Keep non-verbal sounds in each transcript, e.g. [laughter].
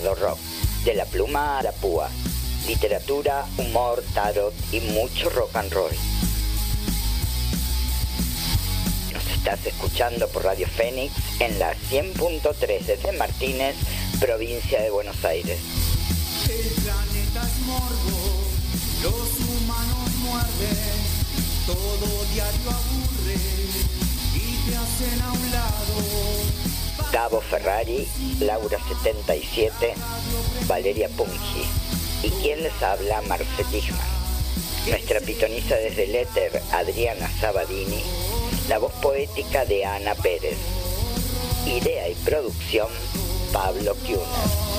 Bardo Rock, de la pluma a la púa. Literatura, humor, tarot y mucho rock and roll. Nos estás escuchando por Radio Fénix en la 100.3 desde Martínez, provincia de Buenos Aires. El planeta es morbo, los humanos muerden, todo diario aburre y te hacen a un lado. Gabo Ferrari, Laura 77, Valeria Pungi. ¿Y quién les habla? Marce Tichman. Nuestra pitoniza desde el éter, Adriana Sabadini. La voz poética de Ana Pérez. Idea y producción, Pablo Kuhner.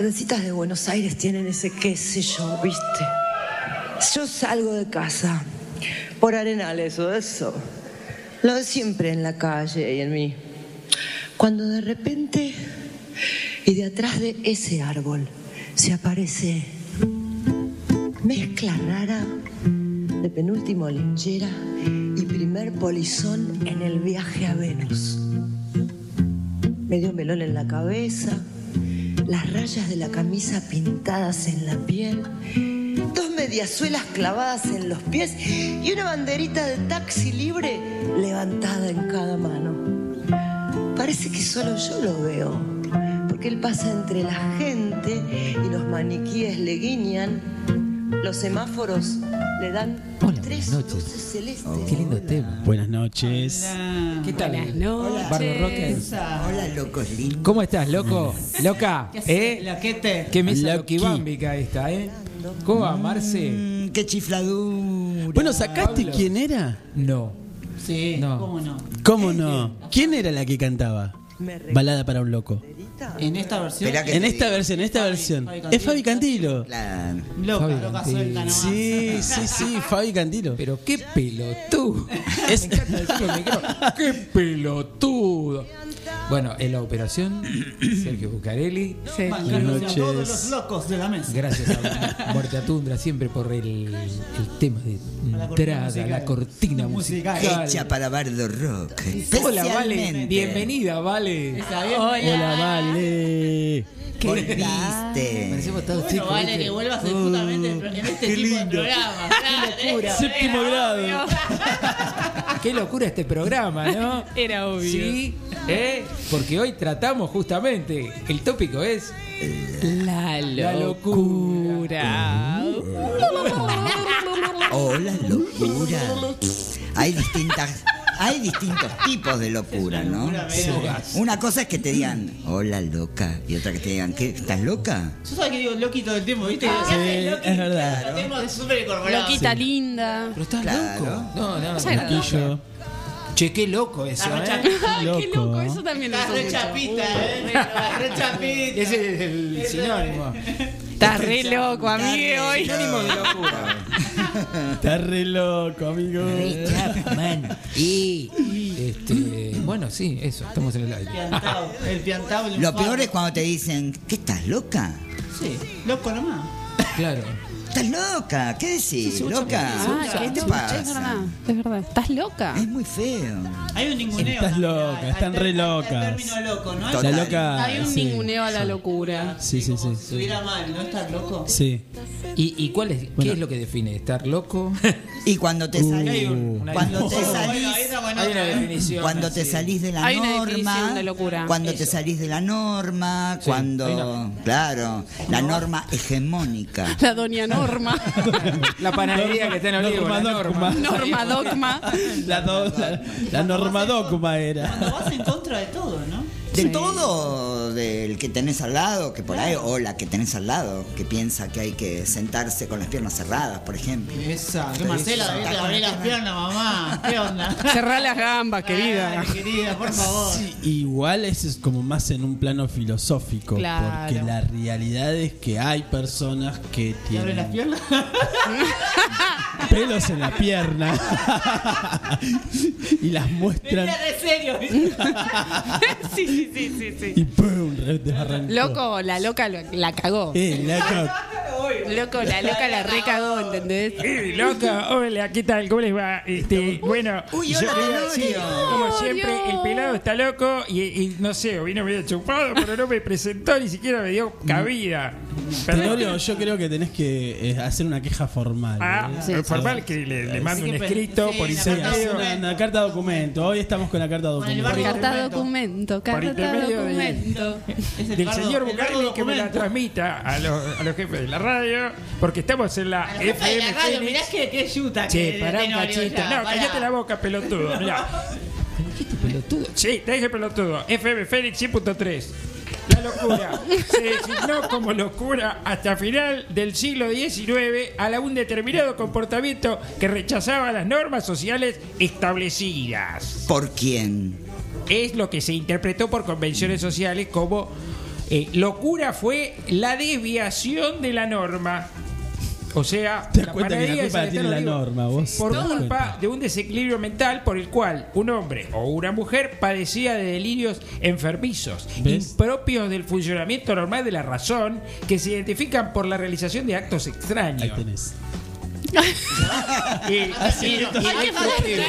De Buenos Aires tienen ese qué sé yo, ¿viste? Yo salgo de casa por arenales o eso. Lo de siempre en la calle y en mí. Cuando de repente y de atrás de ese árbol se aparece mezcla rara de penúltimo linchera y primer polizón en el viaje a Venus. Medio melón en la cabeza, las rayas de la camisa pintadas en la piel, dos mediasuelas clavadas en los pies y una banderita de taxi libre levantada en cada mano. Parece que solo yo lo veo, porque él pasa entre la gente y los maniquíes le guiñan, los semáforos le dan Hola, tres buenas noches. luces celestes. Qué lindo tema. Buenas noches. ¿Qué tal? Buenas noches. Bardo Rockers. Hola, locos lindos. ¿Cómo estás, loco? Loca, ¿eh? Loquete. Qué mesa Loqui. loquibámbica esta, ¿eh? ¿Cómo va, Marce? Mm, qué chifladura. Bueno, ¿sacaste Pablo. quién era? No. Sí, No. cómo no. ¿Cómo no? [laughs] ¿Quién era la que cantaba? Balada para un loco. En esta versión. Que- En te esta digo. versión, en esta Fabi- versión. Fabi Es Fabi Cantilo. Claro. Loca, Fabi loca Cantilo. suelta nomás. Sí, sí, sí, Fabi Cantilo. Pero qué pelotudo. [laughs] Es-. Qué pelotudo. Bueno, en la operación, [coughs] Sergio Bucarelli. Sí. Buenas a todos noches. los locos de la mesa. Gracias a [laughs] Muerte a Tundra siempre por el, el tema de La cortina entrada, musical. la cortina musical. Musical. Hecha para Bardo Rock. Hola, Vale. Especialmente. Bienvenida, Vale. ¿Está bien? Hola, vale. Volviste. Parecemos todos Bueno, chicos. vale, ¿viste? que vuelvas justamente en este qué tipo de lindo. programa. Claro, Séptimo grado. Qué locura este programa, ¿no? Era obvio. Sí, ¿eh? porque hoy tratamos justamente, el tópico es La La locura. [laughs] Hola, locura. Hay distintas. Hay distintos tipos de locura, ¿no? Una cosa es que te digan, hola loca, y otra que te digan, ¿qué? ¿Estás loca? Yo sabes que digo Loki todo el tiempo, ¿viste? Sí, es verdad. Incorporado. Loquita linda. Pero estás Claro. loco. No, no, no. Che, qué loco eso, re ¿eh? chapita, [laughs] Qué Loco. loco, eso también lo Estás re chapita, ¿eh? Estás re chapita. Ese es el sinónimo. Estás re loco, amigue, hoy. Sinónimo de locura. Está re loco, amigo. Chapman. Y Este, bueno, sí, eso, estamos en el aire. Piantao, el piantao. el lo peor es cuando te dicen, ¿qué estás loca? Sí, loco nomás. Claro. ¿Estás loca? ¿Qué decís? ¿Loca? Ah, ¿Qué te pasa? es verdad, es verdad. ¿Estás loca? Es muy feo. Hay un ninguneo. Estás loca, al- están al re locas. término loco, ¿no? Total. La loca. Hay un sí, ninguneo a la locura. Sí, sí, sí. Si estuviera mal, ¿no? Estás loco. Sí. ¿Y, y cuál es, Bueno. qué es lo que define? ¿Estar loco? Y cuando te Uh. salís, una cuando te salís. Hay una definición. cuando te salís de la Hay una norma, de locura. cuando te salís de la norma, Sí, cuando, claro, la norma hegemónica. La doña Norma. [laughs] La panadería que está en Olivo, la Norma norma. Dogma. Norma Dogma. La, do- la, la norma dogma era. Cuando vas en contra de todo, ¿no? De todo, del que tenés al lado, que por ahí, o la que tenés al lado, que piensa que hay que sentarse con las piernas cerradas, por ejemplo. Esa. Que Marcela, vete a abrir las piernas, mamá. ¿Qué onda? [laughs] Cerrá las gambas, querida. Ay, querida, por favor. Sí, igual eso es como más en un plano filosófico. Claro. Porque la realidad es que hay personas que ¿Te abren las tienen piernas? [laughs] pelos en la pierna [laughs] y las muestran de serio. sí, sí, sí, sí, sí. y ¡pum! Loco, la loca lo- la cagó. Eh, loco. [laughs] Loco, la loca la recagó, ¿entendés? Eh, loca, hola, ¿qué tal? ¿Cómo les va? Este, bueno, Uy, yo hola, quería- Tenorio. sí, como siempre, el pelado está loco y, y no sé, vino medio chupado, pero no me presentó, ni siquiera me dio cabida. Perdón. Tenorio, yo creo que tenés que eh, hacer una queja formal. Ah, ¿eh? Sí, sí. formal que le, le mando un Sí, que- escrito sí, por intermedio. una, una carta documento. Hoy estamos con la carta documento. barrio- Carta documento, carta documento. Es el del bardo- señor Bucareli que me la transmita a los, a los jefes de la radio, porque estamos en la FM la radio, mirá que, que yuta Che, que pará un cachito. ya, No, pará. cállate la boca, pelotudo. [laughs] Mirá. pelotudo. Sí, te dije pelotudo. FM Fénix 100.3. La locura se designó como locura hasta final del siglo XIX a la un determinado comportamiento que rechazaba las normas sociales establecidas. ¿Por quién? Es lo que se interpretó por convenciones sociales como eh, locura fue la desviación de la norma. O sea, Te das cuenta que la culpa la tiene la norma, vos Por culpa cuenta. de un desequilibrio mental por el cual un hombre o una mujer padecía de delirios enfermizos, ¿Ves? impropios del funcionamiento normal de la razón, que se identifican por la realización de actos Ahí extraños. tenés. Y- [laughs] y- y- ¡Ay, qué fuerte!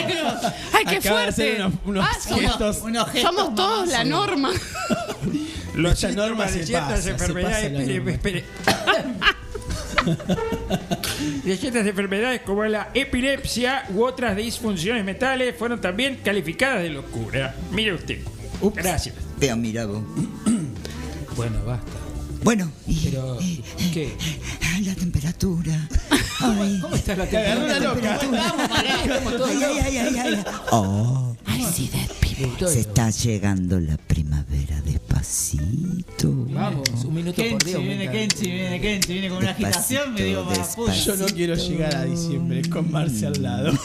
¡Ay, qué Acaba de hacer fuerte! unos, unos Ah, somos- gestos. Unos gestos Somos todos la norma. Los Esta norma síntomas de se ciertas pasa, se enfermedades pasa la espere, norma. espere. [laughs] de ciertas enfermedades como la epilepsia u otras disfunciones mentales fueron también calificadas de locura. Mire usted. Gracias. Pero mira vos. [clears throat] Bueno, basta. Bueno, y, Pero, ¿qué? ay, la temperatura. [laughs] Ay, ¿Cómo está la Te una loca. ay, ay, ay, ay, ay. Oh, se está llegando la primavera despacito. Vamos, un minuto por Kenchi, día. viene aumenta. Kenchi, viene Kenchi, viene con una agitación, me digo, para. Yo no quiero llegar a diciembre con Marce al lado. [laughs]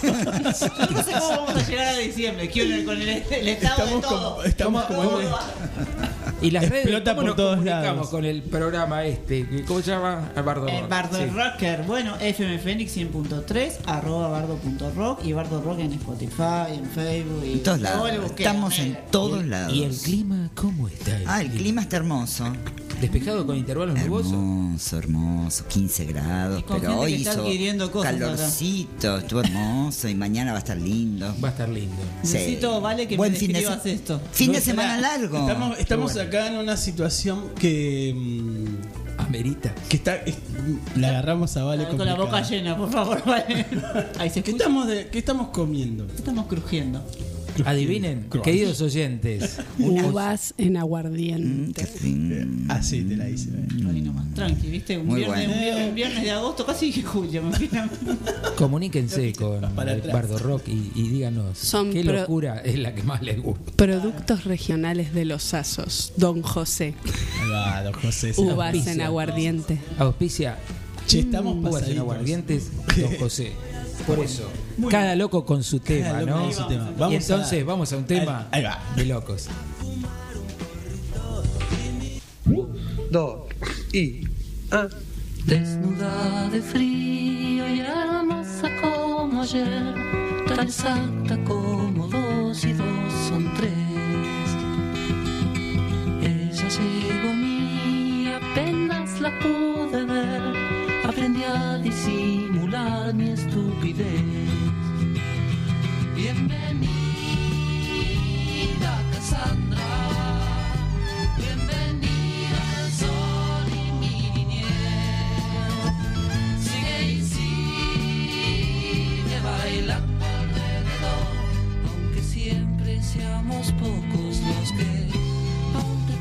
No sé cómo vamos a llegar a diciembre, que con el, con el, el estado Estamos de todo. como, estamos como [laughs] Y las redes, Explota ¿cómo por nos todos comunicamos lados. con el programa este? ¿Cómo se llama? El Bardo. El Bardo Sí. Rocker, bueno, FM Fénix 100.3, arroba bardo.rock y Bardo Rock en Spotify, en Facebook y En todos todo lados. Estamos en todos lados. ¿Y el clima cómo está? Ah, el clima está hermoso. Despejado con intervalos nubosos. Hermoso, hermoso, 15 grados, pero hoy hizo adquiriendo cosas acá. calorcito, estuvo hermoso y mañana va a estar lindo. Mm. Va a estar lindo. Sí. Necesito, vale, que Buen me fin de se- esto. Fin de semana largo. Estamos, estamos acá en una situación que. mm, Amerita. que está. es- la agarramos a Vale con la boca llena, por favor, [laughs] vale. Ahí se ¿Qué escucha. estamos, de, ¿Qué estamos comiendo? Estamos crujiendo. [laughs] Adivinen, queridos oyentes. Uvas en Mm, aguardiente. fin. Así te la hice. eh. Ahí nomás, tranqui, ¿viste? Un Muy viernes, bueno. un viernes, un viernes de agosto, casi que julio, Comuníquense con. Bardo Rock y, y díganos Son qué locura es la que más les gusta. Productos regionales de los Asos. Don José. Ahí va, don José. Uvas auspicia. en aguardiente. Auspicia Che, estamos uvas en pasaditos. aguardientes, Don José. Por eso, cada loco con su tema, loco ¿no? con su tema. y Vamos entonces a- vamos a un tema Ahí- ahí va. de locos. dos y ah. Desnuda de frío y hermosa como ayer, tan exacta como dos y dos son tres. Ella llegó a mí, apenas la pude ver, estupidez. Bienvenida Cassandra, bienvenida sol y mi niñez. Sigue y sigue bailando alrededor, aunque siempre seamos pocos los que aún te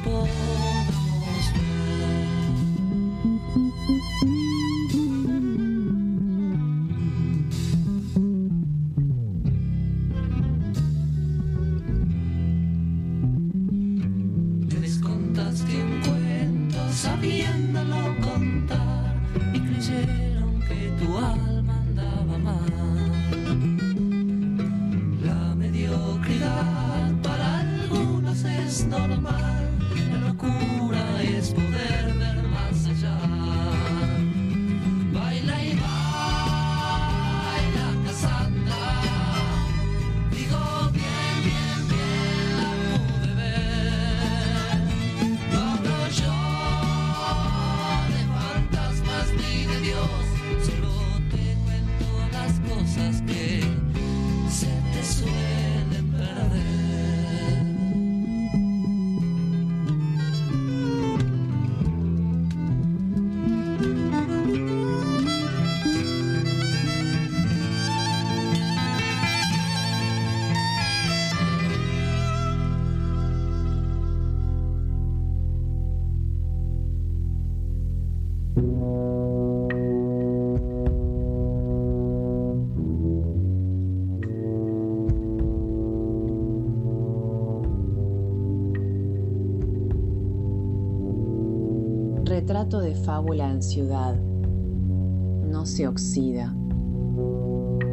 De fábula en ciudad. No se oxida.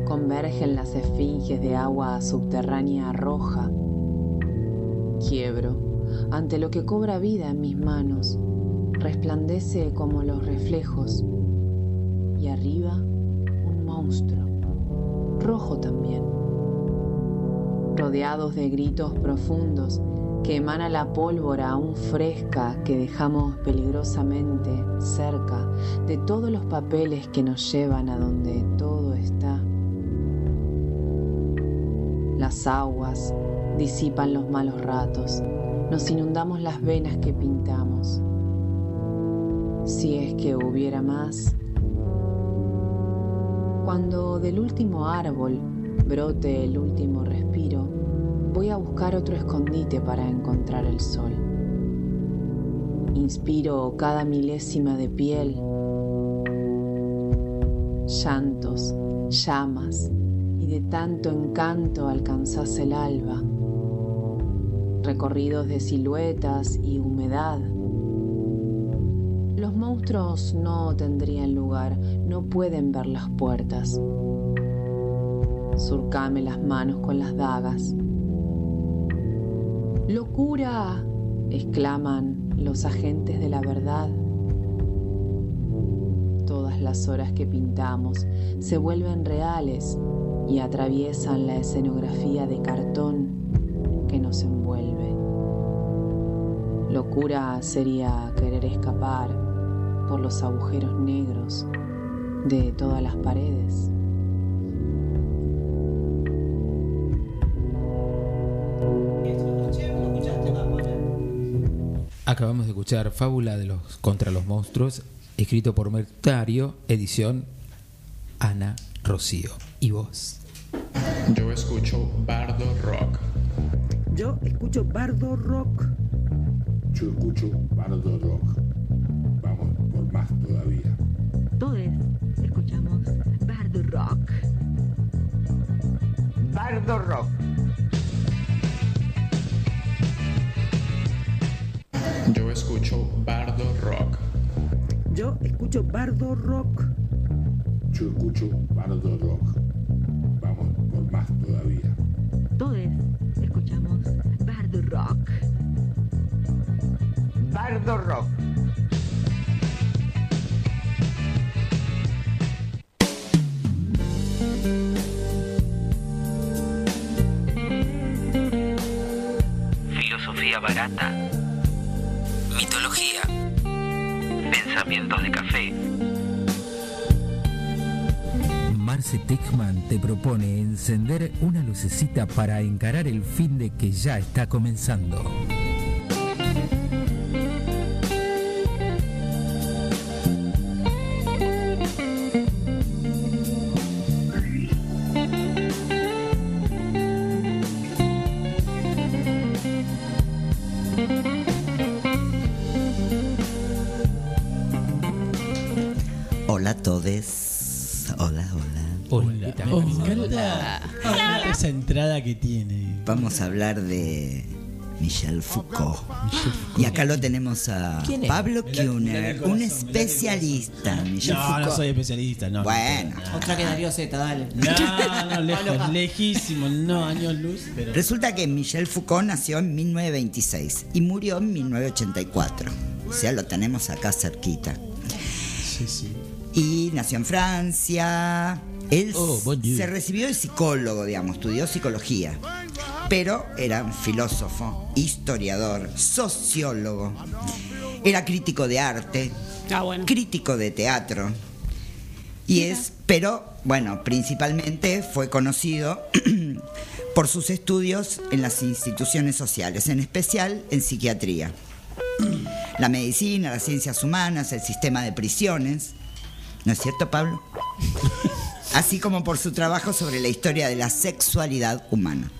Convergen las esfinges de agua subterránea roja. Quiebro ante lo que cobra vida en mis manos. Resplandece como los reflejos. Y arriba un monstruo. Rojo también. Rodeados de gritos profundos que emana la pólvora aún fresca que dejamos peligrosamente cerca de todos los papeles que nos llevan a donde todo está. Las aguas disipan los malos ratos, nos inundamos las venas que pintamos. Si es que hubiera más. Cuando del último árbol brote el último respiro, voy a buscar otro escondite para encontrar el sol. Inspiro cada milésima de piel, llantos, llamas, y de tanto encanto alcanzás el alba. Recorridos de siluetas y humedad. Los monstruos no tendrían lugar, no pueden ver las puertas. Surcame las manos con las dagas. ¡Locura! exclaman los agentes de la verdad. Todas las horas que pintamos se vuelven reales y atraviesan la escenografía de cartón que nos envuelve. Locura sería querer escapar por los agujeros negros de todas las paredes. Acabamos de escuchar Fábula de los contra los monstruos, escrito por Mertario, edición Ana Rocío. ¿Y vos? Yo escucho Bardo Rock. Yo escucho Bardo Rock. Yo escucho Bardo Rock. Vamos por más todavía. Todos escuchamos Bardo Rock. Bardo Rock. Yo escucho Bardo Rock. Yo escucho Bardo Rock. Yo escucho Bardo Rock. Vamos por más todavía. Todos escuchamos Bardo Rock. Bardo Rock. Filosofía barata. Mitología. Pensamientos de café. Marce Techman te propone encender una lucecita para encarar el fin de que ya está comenzando. Vamos a hablar de Michel Foucault. Y acá lo tenemos a. Pablo Kuhner, un especialista. Michel No, no Foucault. soy especialista, no. Bueno. Otra que Darío Z, dale. No, no, [laughs] lejos, lejísimo, no, años luz, pero. Resulta que Michel Foucault nació en 1926 y murió en 1984. O sea, lo tenemos acá cerquita. Sí, sí. Y nació en Francia. Él Oh, se recibió de psicólogo, digamos, estudió psicología. Pero era un filósofo, historiador, sociólogo. Era crítico de arte, crítico de teatro. Y es, pero bueno, principalmente fue conocido [clears throat] por sus estudios en las instituciones sociales, en especial en psiquiatría. [clears throat] La medicina, las ciencias humanas, el sistema de prisiones. ¿No es cierto, Pablo? [laughs] Así como por su trabajo sobre la historia de la sexualidad humana.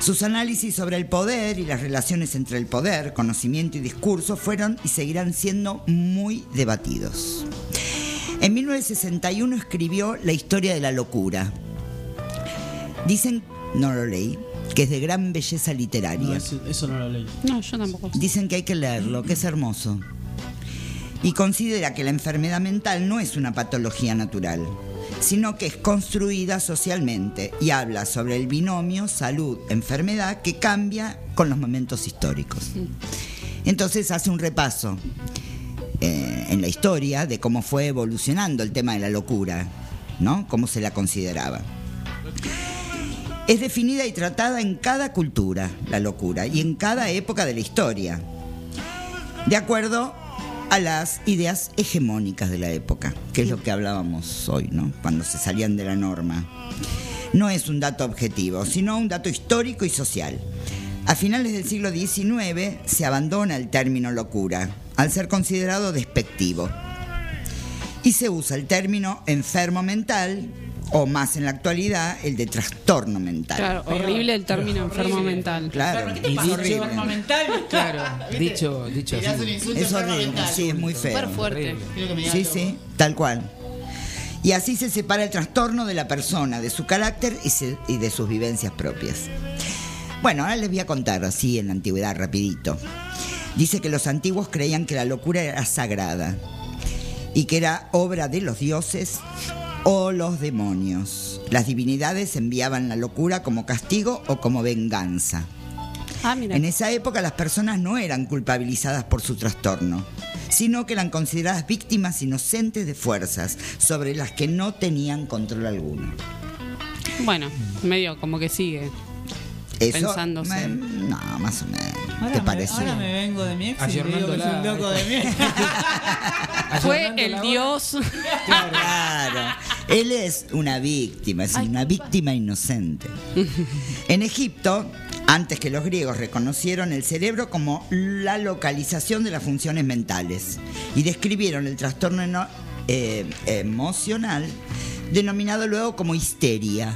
Sus análisis sobre el poder y las relaciones entre el poder, conocimiento y discurso fueron y seguirán siendo muy debatidos. En 1961 escribió La historia de la locura. Dicen, no lo leí, que es de gran belleza literaria. No, eso, eso no lo leí. No, yo tampoco. Dicen que hay que leerlo, que es hermoso. Y considera que la enfermedad mental no es una patología natural, sino que es construida socialmente y habla sobre el binomio salud-enfermedad que cambia con los momentos históricos. Entonces hace un repaso eh, en la historia de cómo fue evolucionando el tema de la locura, ¿no? Cómo se la consideraba. Es definida y tratada en cada cultura, la locura, y en cada época de la historia, de acuerdo a las ideas hegemónicas de la época, que es lo que hablábamos hoy, ¿no? Cuando se salían de la norma. No es un dato objetivo, sino un dato histórico y social. A finales del siglo XIX se abandona el término locura, al ser considerado despectivo. Y se usa el término enfermo mental, o más en la actualidad, el de trastorno mental. Claro, horrible el término enfermo mental. Claro, ¿Qué te pasa? horrible. ¿Enfermo mental? Claro, [laughs] dicho, dicho así. Es horrible, sí, es muy feo. Súper fuerte. Sí, sí, tal cual. Y así se separa el trastorno de la persona, de su carácter y, se- y de sus vivencias propias. Bueno, ahora les voy a contar así en la antigüedad, rapidito. Dice que los antiguos creían que la locura era sagrada y que era obra de los dioses o los demonios. Las divinidades enviaban la locura como castigo o como venganza. Ah, mira. En esa época las personas no eran culpabilizadas por su trastorno, sino que eran consideradas víctimas inocentes de fuerzas sobre las que no tenían control alguno. Bueno, medio como que sigue Eso, pensándose. me- no, más o menos. Ahora ¿Te me- parece? Ahora me vengo de mi ex y digo que es un loco de mi ex. [laughs] Fue el dios. Claro. Él es una víctima, es una víctima inocente. [laughs] En Egipto, antes que los griegos reconocieron el cerebro como la localización de las funciones mentales y describieron el trastorno eno- eh, emocional denominado luego como histeria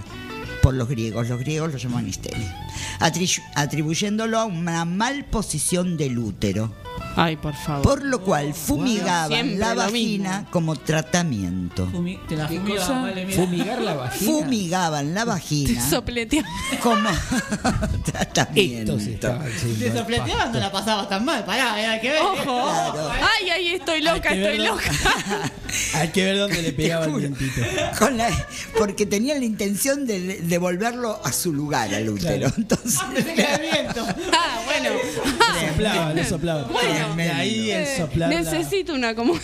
por los griegos. Los griegos lo llaman histeria. Atri- atribuyéndolo a una mal posición del útero. Ay, por favor. Por lo cual fumigaban la vagina como tratamiento. Fumi- Te la ¿Qué fumigaban, cosa? vale. Fumigar la vagina. Fumigaban la vagina Sopletea. como tratamiento. Te sopleteaban, [laughs] no la pasabas tan mal. Pará, hay que ver. Ojo. Claro. Ay, ay, estoy loca, Hay que estoy loca. [laughs] Hay que ver dónde le pegaba el. Con la- porque tenían la intención de devolverlo a su lugar al útero. Claro. Entonces. Ah, bueno. [laughs] Soplaba, le soplaba. Bueno. De ahí el soplar. la- necesito una como. [laughs]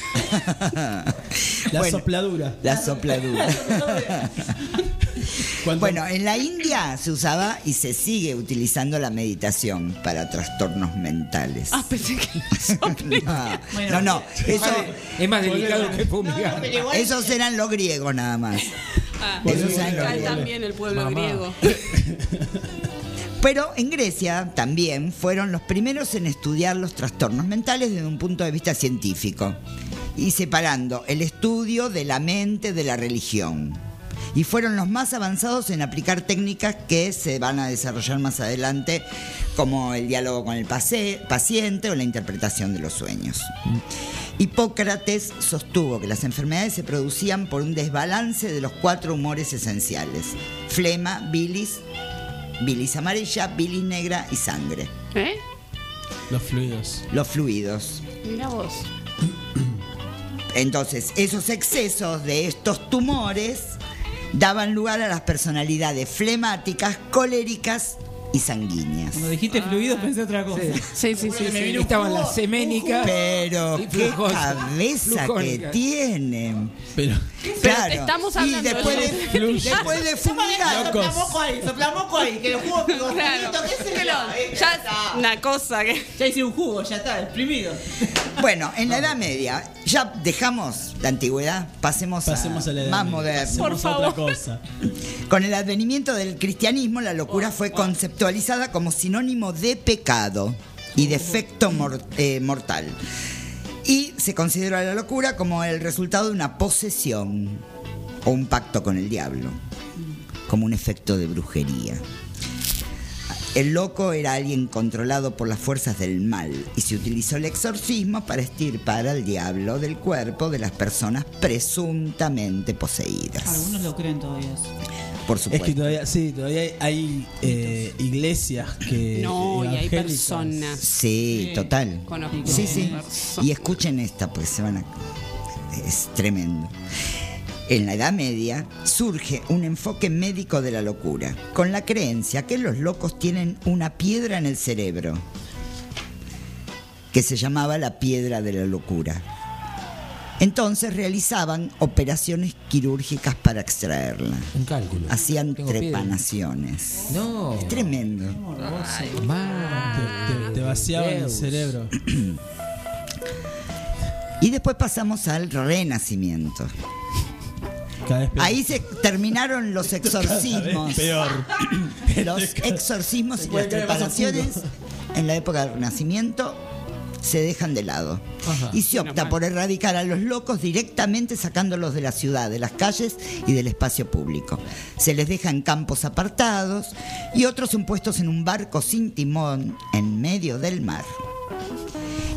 La, Bueno. sopladura. la sopladura. [laughs] Bueno, en la India se usaba y se sigue utilizando la meditación para trastornos mentales. Ah, pensé que [laughs] No, no, no, eso, Es más delicado que fumigar. esos eran los griegos nada más. Ah, Esos eran los griegos. también el pueblo Mamá. griego. Pero en Grecia también fueron los primeros en estudiar los trastornos mentales desde un punto de vista científico y separando el estudio de la mente de la religión. Y fueron los más avanzados en aplicar técnicas que se van a desarrollar más adelante, como el diálogo con el pase- paciente o la interpretación de los sueños. Hipócrates sostuvo que las enfermedades se producían por un desbalance de los cuatro humores esenciales: flema, bilis, bilis amarilla, bilis negra y sangre. ¿Eh? Los fluidos. Los fluidos. Mira vos. Entonces, esos excesos de estos tumores daban lugar a las personalidades flemáticas, coléricas y sanguíneas. Cuando dijiste fluidos pensé otra cosa. Sí, sí, sí. Me sí. Estaban las seménicas. Pero y qué cabeza que tienen. Pero Claro. estamos y hablando después de- de, después de fumigar, Soplamoco ahí, soplamoco ahí, que el jugo pegó Claro. qué eh, ya está. es una cosa que. Ya hice un jugo, ya está, exprimido. Bueno, en la Edad Media ya dejamos la antigüedad, pasemos, pasemos a la edad más media. moderno. Por Pasemos a otra favor. cosa. Con el advenimiento del cristianismo, la locura fue conceptualizada como sinónimo de pecado y defecto mor- eh, mortal. Y se considera la locura como el resultado de una posesión o un pacto con el diablo, como un efecto de brujería. El loco era alguien controlado por las fuerzas del mal y se utilizó el exorcismo para estirpar al diablo del cuerpo de las personas presuntamente poseídas. Algunos lo creen todavía. Por Es supuesto. que todavía, sí, todavía hay, hay, eh, iglesias que. No, y hay personas. Sí, Sí. total. Conozco Sí, sí. personas. Y escuchen esta, porque se van a. Es tremendo. En la Edad Media surge un enfoque médico de la locura, con la creencia que los locos tienen una piedra en el cerebro, que se llamaba la piedra de la locura. Entonces realizaban operaciones quirúrgicas para extraerla. Un cálculo. Hacían Tengo piedra. trepanaciones. No. Es tremendo. Mal. Te, te vaciaban el cerebro. [clears throat] Y después pasamos al Renacimiento. Ahí se terminaron los [laughs] exorcismos. Peor. Los [laughs] exorcismos y Puede las preparaciones en la época del Renacimiento se dejan de lado. Ajá. Y se opta por erradicar a los locos directamente sacándolos de la ciudad, de las calles y del espacio público. Se les deja en campos apartados y otros son puestos en un barco sin timón en medio del mar.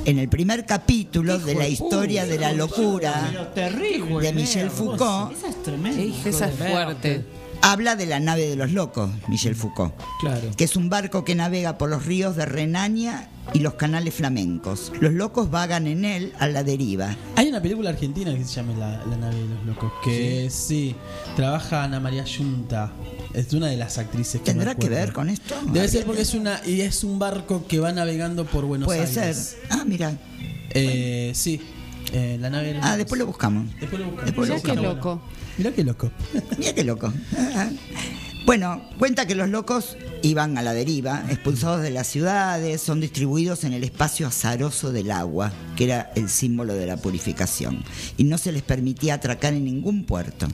En el primer capítulo de la historia de la locura terrible. de Michel Foucault, Esa es tremenda. Esa es fuerte. Habla de la nave de los locos, Michel Foucault. Claro. que es un barco que navega por los ríos de Renania y los canales flamencos. Los locos vagan en él a la deriva. Hay una película argentina que se llama La, La nave de los locos. Que sí, trabaja Ana María Yunta. Es una de las actrices que ¿Tendrá me que ver con esto? Debe ser porque es una y es un barco que va navegando por Buenos Puede Aires. ser. Ah, mira. Eh, sí, eh, la nave. de los Ah, locos. después lo buscamos. Después lo buscamos. Después lo Mirá qué loco. Mirá qué loco. [laughs] Mira qué loco. Bueno, cuenta que los locos iban a la deriva, expulsados de las ciudades, son distribuidos en el espacio azaroso del agua, que era el símbolo de la purificación, y no se les permitía atracar en ningún puerto,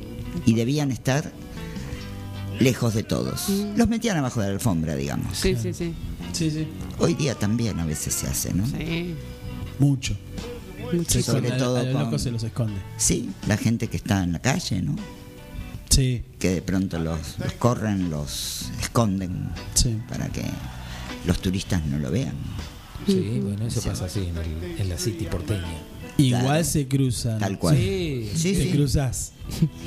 y debían estar lejos de todos. Los metían abajo de la alfombra, digamos. Sí, sí, sí. Sí, sí. Hoy día también a veces se hace, ¿no? Sí. Mucho. Muchísimo. Sobre todo a los con- locos se los esconde. Sí, la gente que está en la calle, ¿no? Sí, Que de pronto los, los corren, los esconden sí. para que los turistas no lo vean. Sí, bueno, eso pasa así en, el- en la City porteña. Igual Claro. se cruzan. Tal cual. Sí. Sí, te sí. cruzas.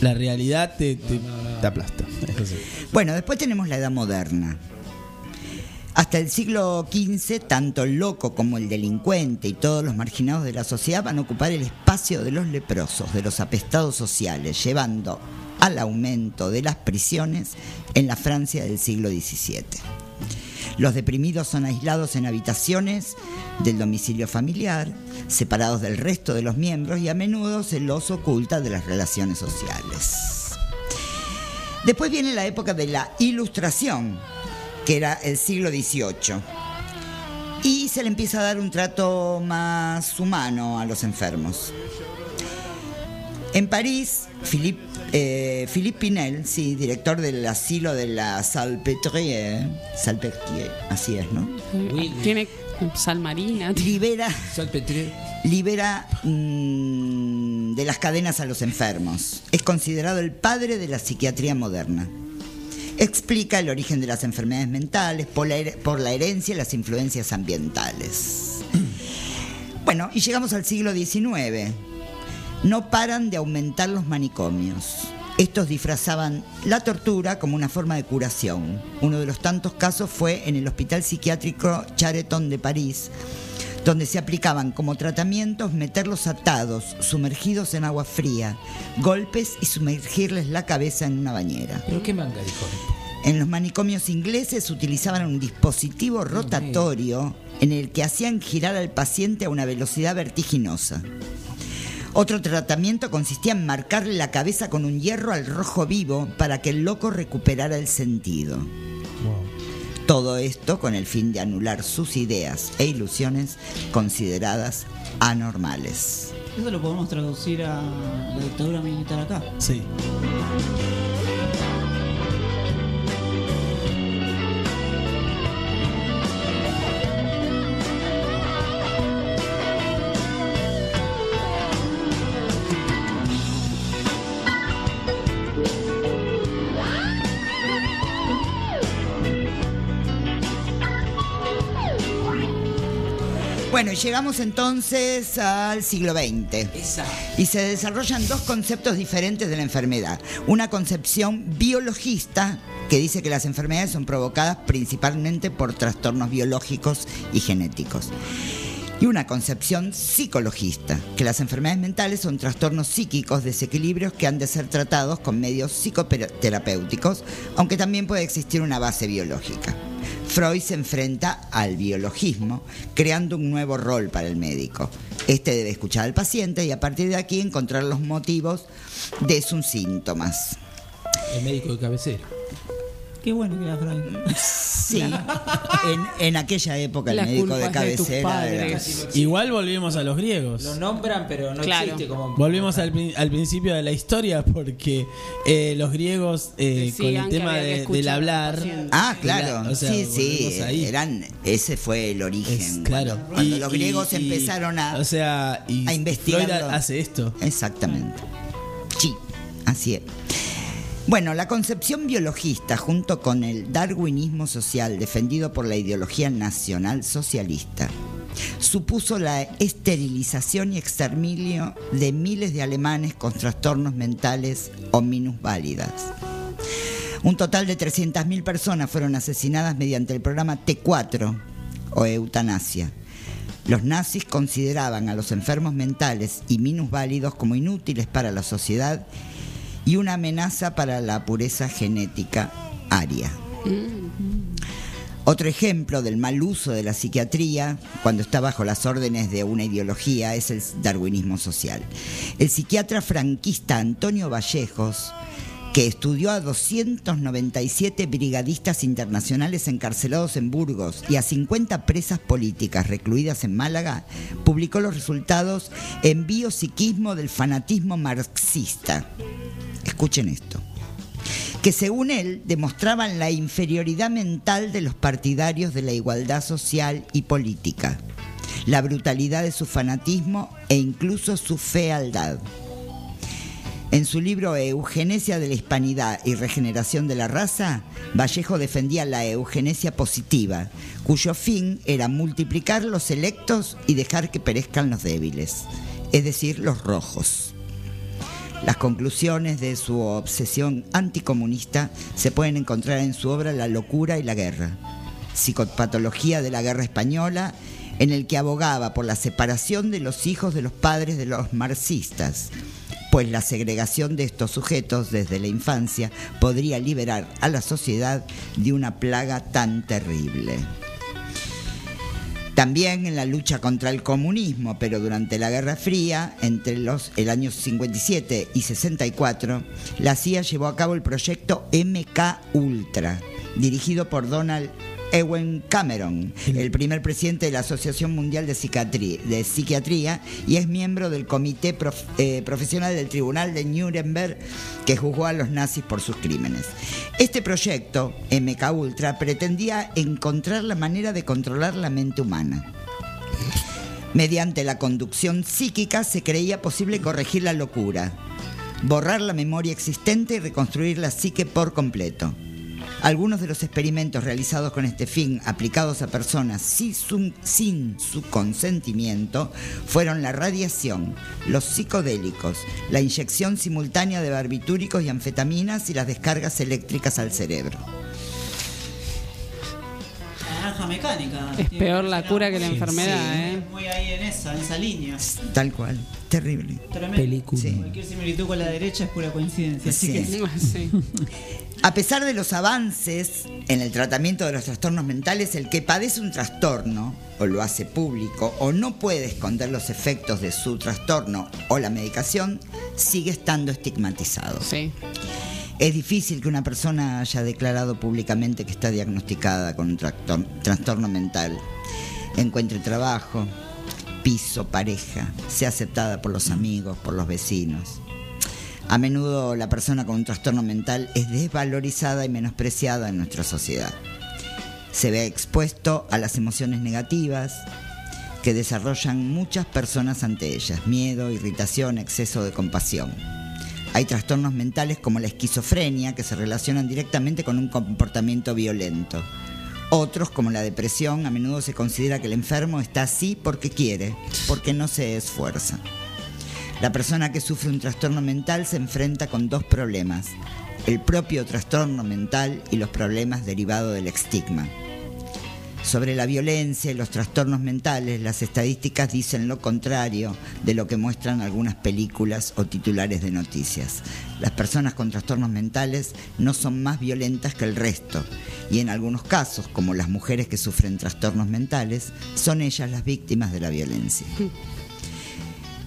La realidad te, te, te aplasta. Eso sí. Bueno, después tenemos la Edad Moderna. Hasta el siglo XV, tanto el loco como el delincuente y todos los marginados de la sociedad van a ocupar el espacio de los leprosos, de los apestados sociales, llevando al aumento de las prisiones en la Francia del siglo XVII. Los deprimidos son aislados en habitaciones del domicilio familiar, separados del resto de los miembros y a menudo se los oculta de las relaciones sociales. Después viene la época de la Ilustración, que era el siglo XVIII. Y se le empieza a dar un trato más humano a los enfermos. En París, Philippe, eh, Philippe Pinel, sí, director del asilo de la Salpêtrière, Salpêtrière, así es, ¿no? Tiene sal marina. Libera, libera mm, de las cadenas a los enfermos. Es considerado el padre de la psiquiatría moderna. Explica el origen de las enfermedades mentales por la, por la herencia y las influencias ambientales. [clears throat] Bueno, y llegamos al siglo XIX. No paran de aumentar los manicomios. Estos disfrazaban la tortura como una forma de curación. Uno de los tantos casos fue en el Hospital Psiquiátrico Chareton de París, donde se aplicaban como tratamientos meterlos atados, sumergidos en agua fría, golpes y sumergirles la cabeza en una bañera. ¿Pero qué manga dijo? En los manicomios ingleses utilizaban un dispositivo rotatorio en el que hacían girar al paciente a una velocidad vertiginosa. Otro tratamiento consistía en marcarle la cabeza con un hierro al rojo vivo para que el loco recuperara el sentido. Todo esto con el fin de anular sus ideas e ilusiones consideradas anormales. Eso lo podemos traducir a la dictadura militar acá. Sí. Llegamos entonces al siglo XX. Y se desarrollan dos conceptos diferentes de la enfermedad. Una concepción biologista que dice que las enfermedades son provocadas principalmente por trastornos biológicos y genéticos. Y una concepción psicologista, que las enfermedades mentales son trastornos psíquicos, desequilibrios que han de ser tratados con medios psicoterapéuticos, aunque también puede existir una base biológica. Freud se enfrenta al biologismo, creando un nuevo rol para el médico. Este debe escuchar al paciente y a partir de aquí encontrar los motivos de sus síntomas. El médico de cabecera. Qué bueno que era Freud. Sí, [laughs] en, en aquella época el La médico culpa de es de tus cabecera era... padres. Igual volvimos a los griegos. Lo nombran, pero no Claro. existe como. Volvimos al, prin- al principio de la historia porque eh, los griegos eh, con el tema de- del hablar. Ah, claro, la- o sea, sí, sí, ahí. eran, ese fue el origen. Es- claro. Cuando Y- los griegos y- empezaron a, o sea, y a investigarlo. Freud hace esto. Exactamente. Sí, así es. Bueno, la concepción biologista junto con el darwinismo social defendido por la ideología nacional socialista supuso la esterilización y exterminio de miles de alemanes con trastornos mentales o minusválidas. Un total de 300.000 personas fueron asesinadas mediante el programa T4 o eutanasia. Los nazis consideraban a los enfermos mentales y minusválidos como inútiles para la sociedad y una amenaza para la pureza genética aria. Otro ejemplo del mal uso de la psiquiatría, cuando está bajo las órdenes de una ideología, es el darwinismo social. El psiquiatra franquista Antonio Vallejos, que estudió a 297 brigadistas internacionales encarcelados en Burgos y a 50 presas políticas recluidas en Málaga, publicó los resultados en Biopsiquismo del fanatismo marxista. Escuchen esto que según él demostraban la inferioridad mental de los partidarios de la igualdad social y política, la brutalidad de su fanatismo e incluso su fealdad. En su libro Eugenesia de la Hispanidad y Regeneración de la Raza, Vallejo defendía la eugenesia positiva, cuyo fin era multiplicar los electos y dejar que perezcan los débiles, es decir, los rojos. Las conclusiones de su obsesión anticomunista se pueden encontrar en su obra La locura y la guerra, psicopatología de la guerra española, en el que abogaba por la separación de los hijos de los padres de los marxistas, pues la segregación de estos sujetos desde la infancia podría liberar a la sociedad de una plaga tan terrible. También en la lucha contra el comunismo, pero durante la Guerra Fría, entre los el año 57 y 64, la CIA llevó a cabo el proyecto MK Ultra, dirigido por Donald Ewen Cameron, el primer presidente de la Asociación Mundial de Psiquiatría, de Psiquiatría y es miembro del Comité Prof- eh, Profesional del Tribunal de Nuremberg que juzgó a los nazis por sus crímenes. Este proyecto, MK Ultra, pretendía encontrar la manera de controlar la mente humana. Mediante la conducción psíquica se creía posible corregir la locura, borrar la memoria existente y reconstruir la psique por completo. Algunos de los experimentos realizados con este fin, aplicados a personas sin su, sin su consentimiento, fueron la radiación, los psicodélicos, la inyección simultánea de barbitúricos y anfetaminas y las descargas eléctricas al cerebro. Naranja mecánica. Es Tiene peor la cura que la enfermedad, sí, ¿eh? Muy ahí en esa, en esa línea. Tal cual, terrible. Tremendo. Sí. Cualquier similitud con la derecha es pura coincidencia. Así [laughs] Sí. que [laughs] A pesar de los avances en el tratamiento de los trastornos mentales, el que padece un trastorno o lo hace público o no puede esconder los efectos de su trastorno o la medicación sigue estando estigmatizado. Es difícil que una persona haya declarado públicamente que está diagnosticada con un trastorno mental, encuentre trabajo, piso, pareja, sea aceptada por los amigos, por los vecinos. A menudo la persona con un trastorno mental es desvalorizada y menospreciada en nuestra sociedad. Se ve expuesto a las emociones negativas que desarrollan muchas personas ante ellas, miedo, irritación, exceso de compasión. Hay trastornos mentales como la esquizofrenia que se relacionan directamente con un comportamiento violento. Otros, como la depresión, a menudo se considera que el enfermo está así porque quiere, porque no se esfuerza. La persona que sufre un trastorno mental se enfrenta con dos problemas, el propio trastorno mental y los problemas derivados del estigma. Sobre la violencia y los trastornos mentales, las estadísticas dicen lo contrario de lo que muestran algunas películas o titulares de noticias. Las personas con trastornos mentales no son más violentas que el resto y en algunos casos, como las mujeres que sufren trastornos mentales, son ellas las víctimas de la violencia.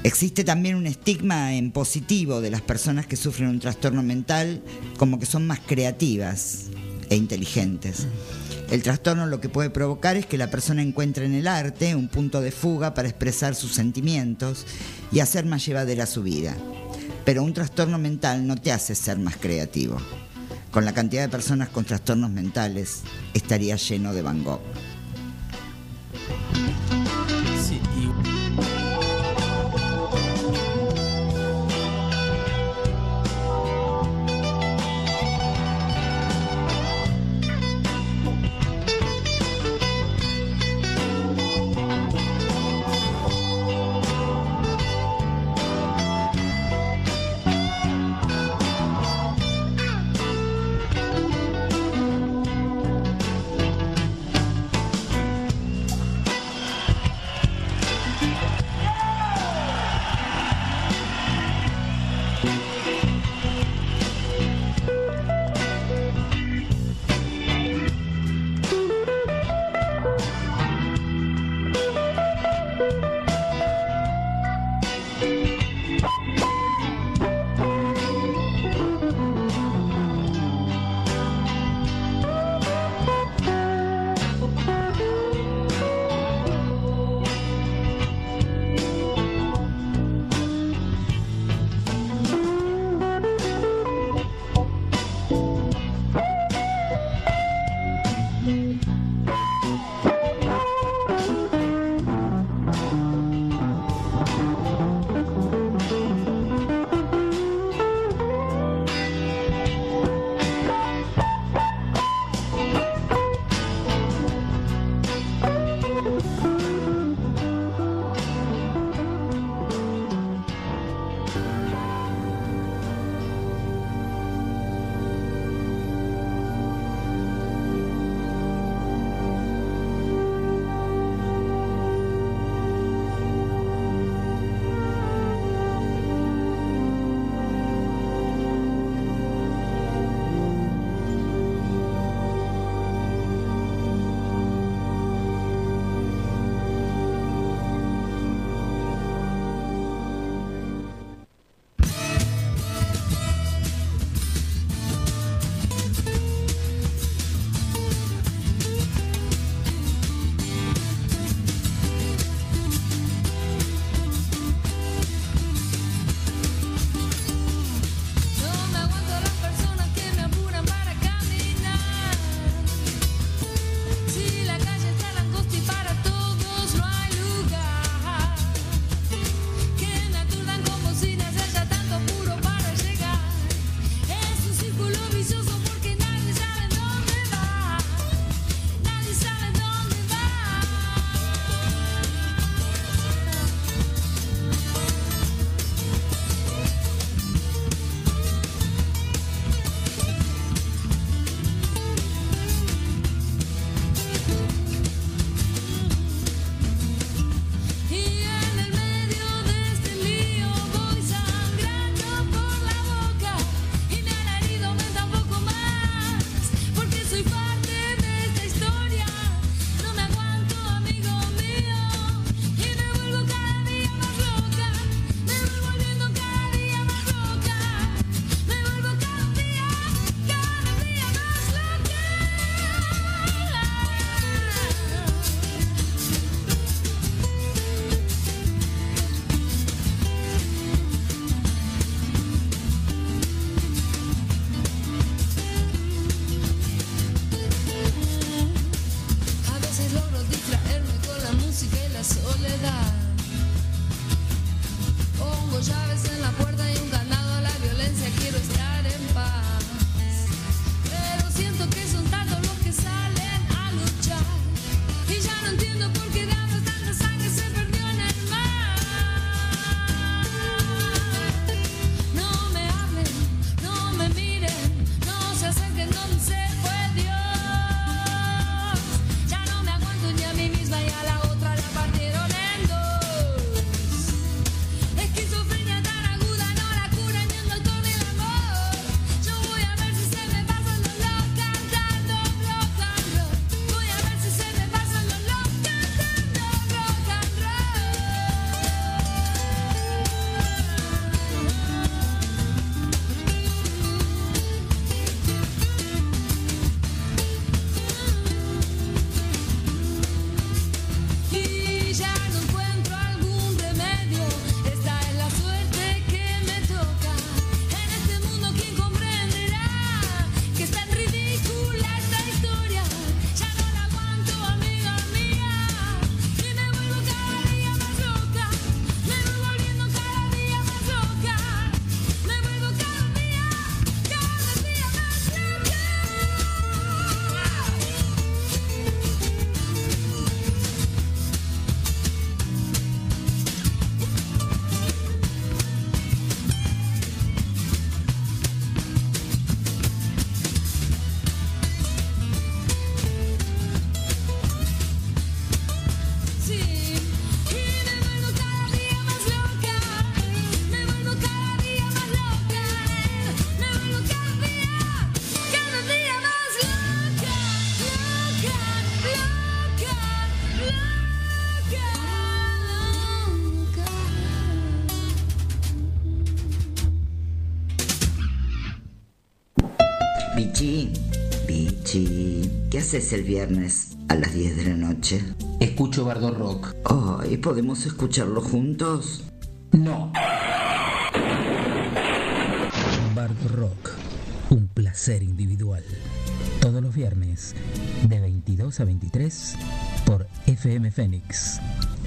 Existe también un estigma en positivo de las personas que sufren un trastorno mental como que son más creativas e inteligentes. El trastorno lo que puede provocar es que la persona encuentre en el arte un punto de fuga para expresar sus sentimientos y hacer más llevadera su vida. Pero un trastorno mental no te hace ser más creativo. Con la cantidad de personas con trastornos mentales estaría lleno de Van Gogh. Bichi, ¿qué haces el viernes a las 10 de la noche? Escucho Bardo Rock. Ay, ¿podemos escucharlo juntos? No. Bardo Rock, un placer individual. Todos los viernes, de 22 a 23, por FM Fénix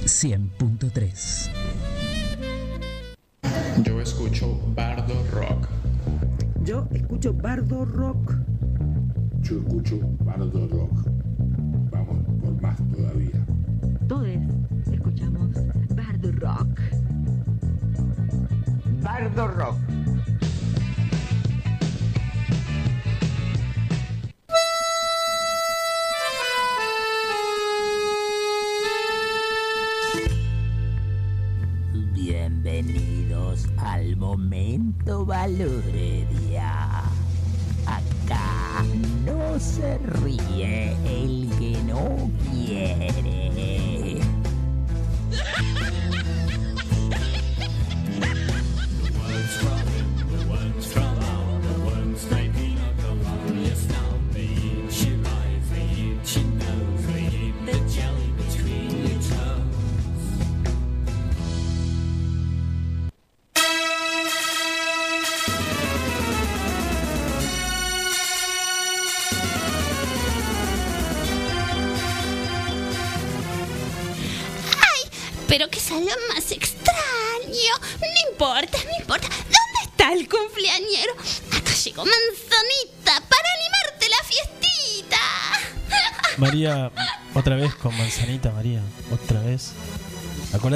100.3. Yo escucho Bardo Rock. Yo escucho Bardo Rock.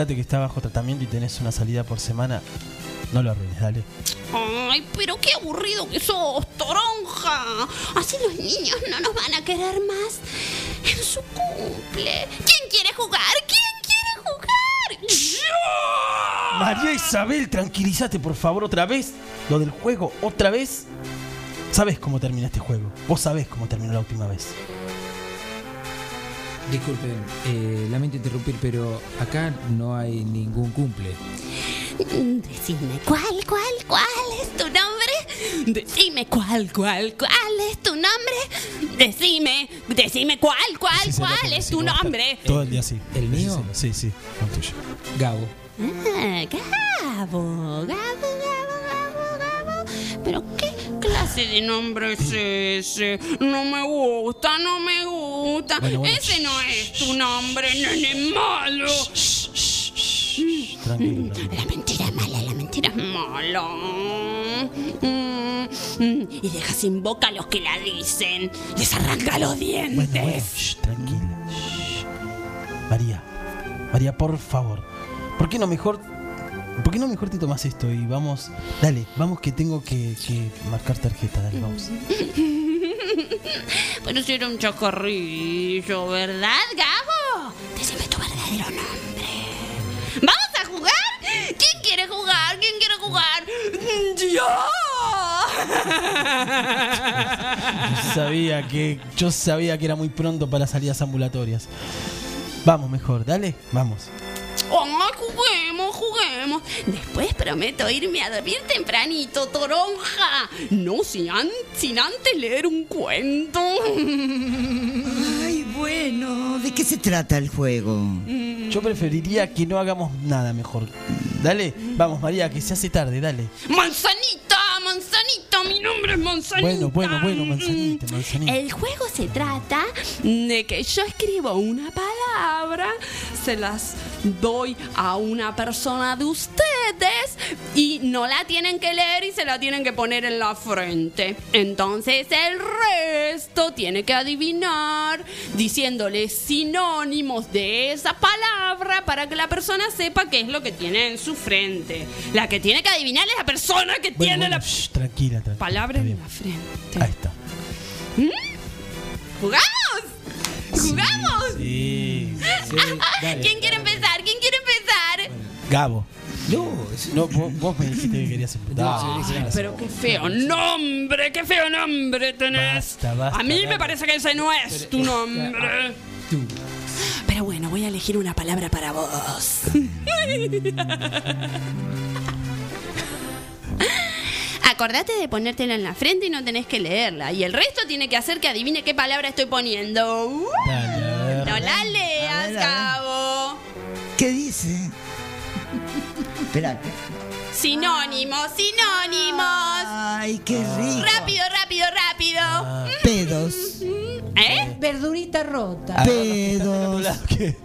Acordate que está bajo tratamiento y tenés una salida por semana. No lo arruines, dale. Ay, pero qué aburrido que sos, toronja. Así los niños no nos van a querer más en su cumple. ¿Quién quiere jugar? ¿Quién quiere jugar? ¡Yo! María Isabel, tranquilízate por favor otra vez. Lo del juego, otra vez. ¿Sabes cómo termina este juego? Vos sabés cómo terminó la última vez. Disculpen, eh, lamento interrumpir, pero acá no hay ningún cumple. Decime cuál, cuál, cuál es tu nombre. Decime cuál, cuál, cuál es tu nombre. Decime, decime cuál, cuál, Sí, sí, cuál es sí, tu nombre. Todo el día así. ¿El mío? Sí, sí, el tuyo. Gabo. Ah, Gabo, Gabo, Gabo, Gabo, Gabo. Pero ¿qué clase de nombre es ese? No me gusta, no me gusta. Bueno, bueno, ese no es tu nombre, nene malo. Tranquilo, La mentira es mala, la mentira es mala. Mm, mm, Y deja sin boca a los que la dicen. Les arranca los dientes. Bueno, shh, tranquila. shh. María, María, por favor. ¿Por qué no mejor, por qué no mejor te tomas esto y vamos, dale, vamos que tengo que, que marcar tarjeta, dale, vamos. [laughs] Pero si era un chocorrillo, ¿verdad, Gabo? Decime tu verdadero nombre. ¿Vamos a jugar? ¿Quién quiere jugar? ¿Quién quiere jugar? Yo [laughs] sabía que, yo sabía que era muy pronto para salidas ambulatorias. Vamos mejor, dale, vamos. ¡Ay, juguemos, juguemos! Después prometo irme a dormir tempranito, toronja. No sin, an- sin antes leer un cuento. Ay, bueno, ¿de qué se trata el juego? Yo preferiría que no hagamos nada mejor. Dale, vamos María, que se hace tarde, dale. ¡Manzanita! ¡Manzanita! Mi nombre es Manzanita. Bueno, bueno, bueno, manzanita, manzanita. El juego se trata de que yo escribo una palabra, se las doy a una persona de ustedes y no la tienen que leer y se la tienen que poner en la frente. Entonces el resto tiene que adivinar diciéndole sinónimos de esa palabra para que la persona sepa qué es lo que tiene en su frente. La que tiene que adivinar es la persona que Bueno, tiene bueno, la shh, tranquila, tranquila. Palabra está en bien. la frente. Ahí está. ¿Jugamos? ¿Jugamos? Sí. ¿Quién quiere empezar? ¿Quién quiere empezar? Gabo. No, No, vos, vos me dijiste que querías empezar. Ay, pero qué feo nombre, qué feo nombre tenés. Basta, basta, A mí me parece que ese no es tu nombre. Pero bueno, voy a elegir una palabra para vos. [laughs] [laughs] Acordate de ponértela en la frente y no tenés que leerla. Y el resto tiene que hacer que adivine qué palabra estoy poniendo. Uh, Dale, no la leas, ver. Gabo. ¿Qué dice? [laughs] Espera. Sinónimos, sinónimos. Ay, qué rico. Rápido, rápido, rápido. Pedos. ¿Eh? Verdurita rota. A ver, Pedos. que,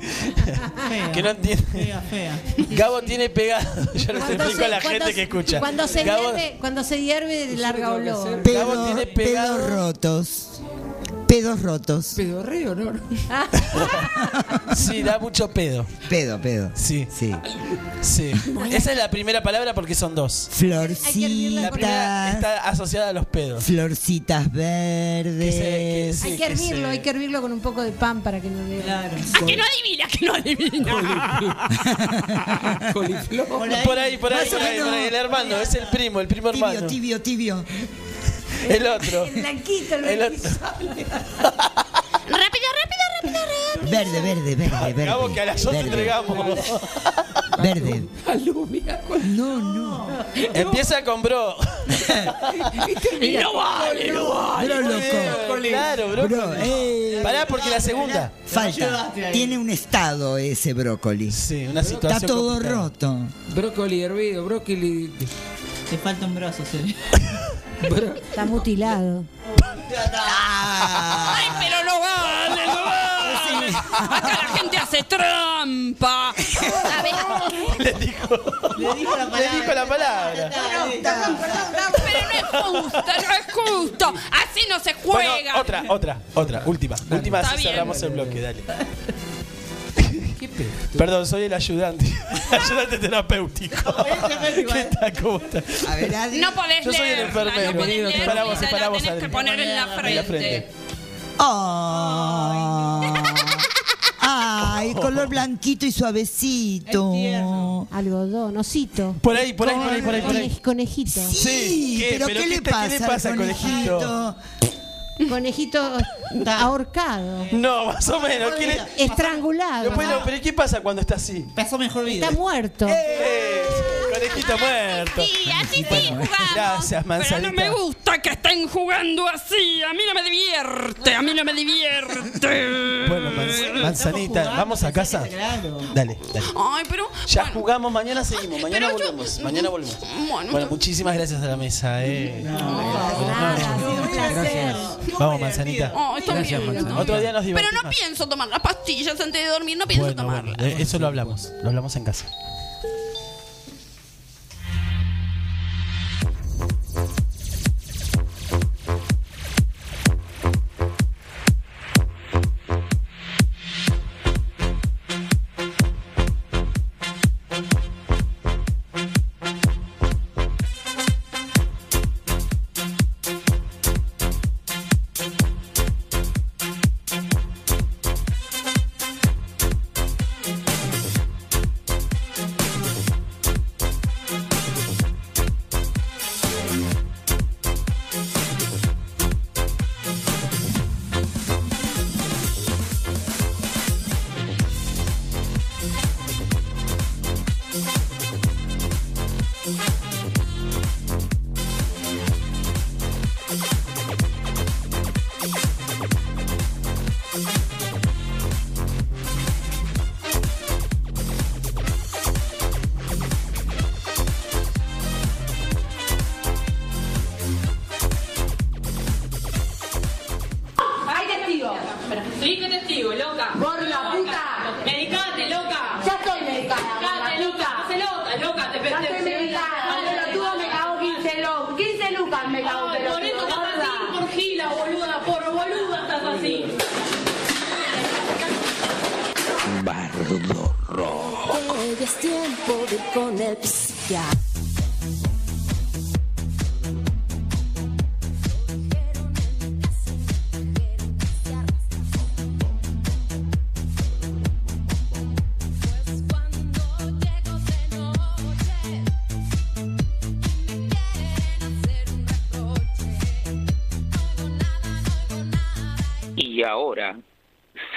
que no entiende. Fea, fea. Gabo tiene pegado. [laughs] Yo les Cuando explico a se- la cuando gente se- que escucha. Cuando se Gabo, hierve, cuando se hierve de larga olor. Gabo Pedo- tiene pegado. pedos rotos. Pedos rotos. Pedorreo, ¿no? [laughs] Sí, da mucho pedo. Pedo, pedo. Sí, Sí. sí. Esa es la primera palabra porque son dos. La primera Florcitas. está asociada a los pedos. Florcitas Que verdes. se- que se- Hay que hervirlo, se- hay que hervirlo con un poco de pan para que no le. Claro. Ah, que no adivina, que no adivina. Coliflor. Por ahí, por ahí, por ahí, Más o menos. por ahí, El hermano, es el primo, el primo Tibio, hermano. tibio, tibio. [laughs] El otro. El blanquito, el El blanquito. [laughs] rápido, rápido, rápido, rápido. Verde, verde, verde, verde. Gabo, que a las 8 verde, entregamos. Verde. Alubia con No, no. Empieza con bro. No vale, no vale. Bro, loco. Claro, bro. Bro, eh. Pará, porque la segunda. Falta. Tiene un estado ese brócoli. Sí, una Está situación. todo complicada. roto. brócoli hervido, brócoli. Te falta un brazo, Cele. [laughs] Está mutilado. Ay, pero no vale, no vale. Acá la gente hace trampa. A. Le dijo, Le dijo la le palabra. dijo la palabra. Pero no es justo, no es justo. Así no se Bueno, juega. otra, otra, otra, última. Última, Está así bien. cerramos el bloque, dale. Perdón, soy el ayudante. [laughs] ayudante terapéutico. ¿Qué tal? ¿Cómo está? A ver, Adri. No podés Yo soy el leerla, enfermero. No podés Para vos, vos, tenés que poner en la En la frente. frente. Oh. Ay, color blanquito y suavecito. Algodón, osito. Por ahí, por ahí, por ahí, por ahí, por ahí. Conej- conejito. Sí, ¿qué? pero, ¿Pero ¿qué, qué le te- pasa, al conejito? Conejito [laughs] ahorcado. No, más o menos. ¿Qué le- Estrangulado. Bueno, pero ¿qué pasa cuando está así? Pasó mejor vida. Está muerto. Eh, conejito muerto. Sí, así sí jugamos. Gracias, Pero manzanita. no me gusta que estén jugando así. A mí no me divierte. A mí no me divierte. Bueno, manz- manzanita, vamos a casa. Dale, dale. Ay, pero. Ya jugamos, mañana seguimos, mañana Pero yo- volvemos, mañana volvemos. Bueno, Bueno, muchísimas gracias a la mesa, eh. placer. Vamos, manzanita. Está Gracias, bien. manzanita. Otro día nos Pero divertimos. no pienso tomar las pastillas antes de dormir. No pienso Bueno, tomarlas. bueno, eh, eso lo hablamos, lo hablamos en casa.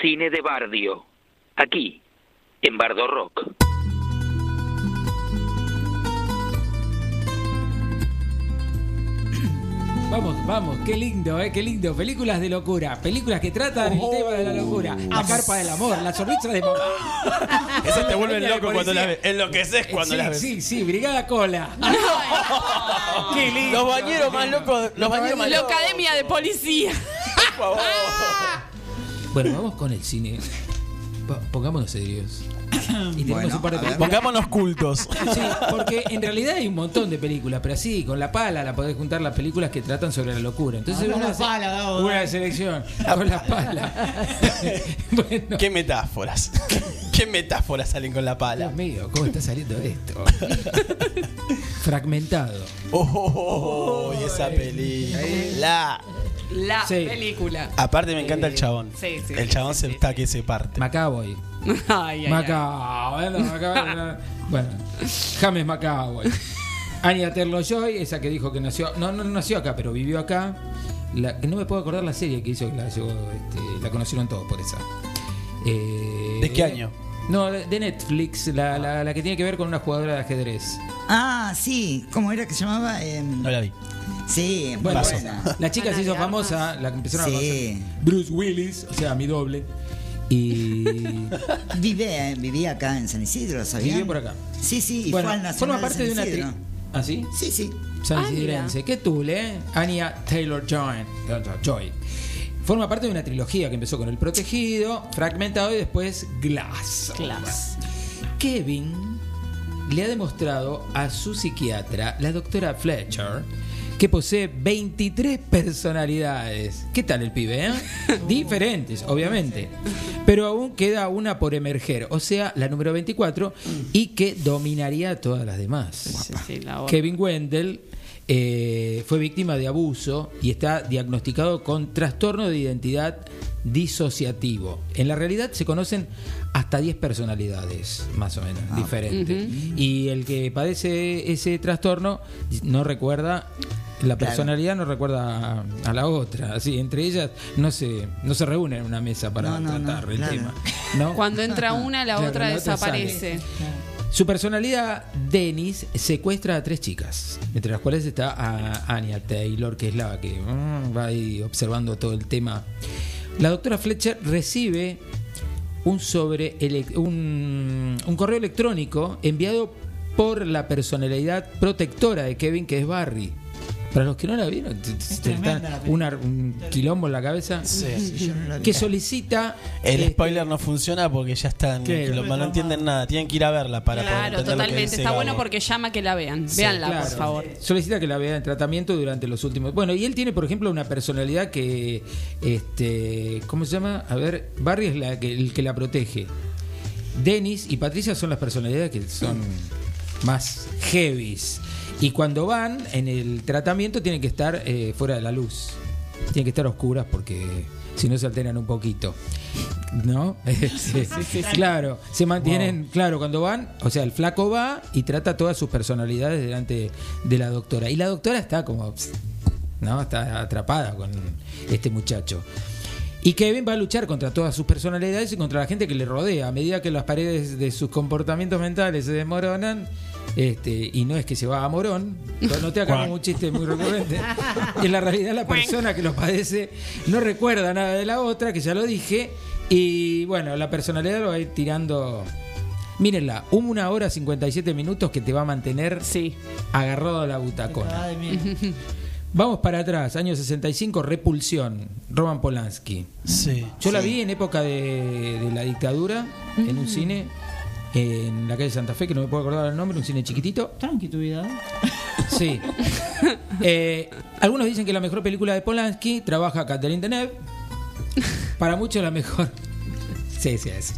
Cine de Bardio, aquí, en Bardo Rock. Vamos, vamos, qué lindo, eh, qué lindo. Películas de locura, películas que tratan el tema de la locura. La carpa del amor, la sonrisa de mamá. [laughs] Ese te vuelve Línea de loco cuando la policía. ves. Enloqueces cuando sí, la ves. Sí, sí, Brigada Cola. [laughs] qué lindo. Los bañeros más locos. Los bañeros más La locos. academia de policía. Por favor. Bueno, vamos con el cine. Po- Pongámonos serios. [coughs] Y tenemos Bueno, un par de a ver. películas. Pongámonos cultos. Sí, porque en realidad hay un montón de películas, pero así, con la pala la podés juntar las películas que tratan sobre la locura. Entonces, Ah, con una, la pala, Gabo, una dale. selección con la pala. [laughs] bueno, Qué metáforas. Qué metáforas salen con la pala. Dios mío, ¿cómo está saliendo esto? [laughs] Fragmentado. Oh, y esa película. La Sí. película. Aparte me encanta el chabón. Sí, sí, El chabón se está que se parte. Macaboy. [laughs] Ay, ay, ay. Macaboy. bueno, Macaboy, [laughs] Bueno, James Macaboy. Anya Terlo-Joy, esa que dijo que nació. No, no nació acá, pero vivió acá. La, que no me puedo acordar la serie que hizo, que la, llegó, este, la conocieron todos por esa. Eh, ¿De qué año? No, de de Netflix, la, la- la que tiene que ver con una jugadora de ajedrez. Ah, sí. ¿Cómo era que se llamaba? Em, No la vi. Sí, muy Bueno, buena. la chica se hizo de famosa, la que empezaron a Sí. conocer. Bruce Willis, o sea, mi doble. Y [laughs] Vive, vivía acá en San Isidro, ¿sabían? vivió por acá. Sí, sí, y Bueno, fue al Nacional forma parte de San una tri- Isidro. ¿Ah, sí? Sí, sí. San Ah, Isidrense. Qué tul, ¿eh? Anya Taylor Joy. Joy. Forma parte de una trilogía que empezó con El Protegido, Fragmentado y después Glass. Glass. Kevin le ha demostrado a su psiquiatra, la doctora Fletcher, que posee 23 personalidades. ¿Qué tal el pibe, eh? [laughs] Diferentes, obviamente. Pero aún queda una por emerger, o sea, la número 24, y que dominaría a todas las demás. Sí, sí, la otra. Kevin Wendell eh, fue víctima de abuso y está diagnosticado con trastorno de identidad disociativo. En la realidad se conocen hasta 10 personalidades, más o menos, diferentes. Y el que padece ese trastorno no recuerda, la Claro. personalidad no recuerda a, a la otra. Así, entre ellas no se, no se reúnen en una mesa para No, no, no, tratar el claro. tema. ¿no? Cuando entra una, la Claro, otra la otra desaparece. Su personalidad, Dennis, secuestra a tres chicas, entre las cuales está a Anya Taylor, que es la que mm, va ahí observando todo el tema. La doctora Fletcher recibe un sobre un correo electrónico enviado por la personalidad protectora de Kevin, que es Barry. Para los que no la vieron, t- te está una- un quilombo en la cabeza. Que solicita El este, spoiler no funciona porque ya están. Lo- no entienden nada. Tienen que ir a verla para poder Claro, entender lo que totalmente. dice Está bueno porque llama que la vean. Sí, claro. por favor. Solicita que la vea en tratamiento durante los últimos. Bueno, y él tiene, por ejemplo, una personalidad que. este ¿Cómo se llama? A ver, Barry es la que, el que la protege. Dennis y Patricia son las personalidades que son más heavies. Y cuando van en el tratamiento tienen que estar eh, fuera de la luz. Tienen que estar oscuras porque si no se alteran un poquito. ¿No? [laughs] Sí, Claro, se mantienen, claro, cuando van, o sea, el flaco va y trata todas sus personalidades delante de la doctora. Y la doctora está como, ¿no? Está atrapada con este muchacho. Y Kevin va a luchar contra todas sus personalidades y contra la gente que le rodea. A medida que las paredes de sus comportamientos mentales se desmoronan, este, y no es que se va a morón, pero no te haga como un chiste muy recurrente. [laughs] En la realidad, la persona que lo padece no recuerda nada de la otra, que ya lo dije, y bueno, la personalidad lo va a ir tirando. Mírenla, una hora 57 minutos que te va a mantener agarrado a la butacona. [laughs] Vamos para atrás, año 65, Repulsión, Roman Polanski. Sí. Yo la vi en época de, de la dictadura, en un cine, en la calle Santa Fe, que no me puedo acordar el nombre, un cine chiquitito. Tranqui tu vida. Sí. [laughs] Eh, algunos dicen que la mejor película de Polanski trabaja Catherine Deneuve. Para muchos la mejor. Sí, sí, es.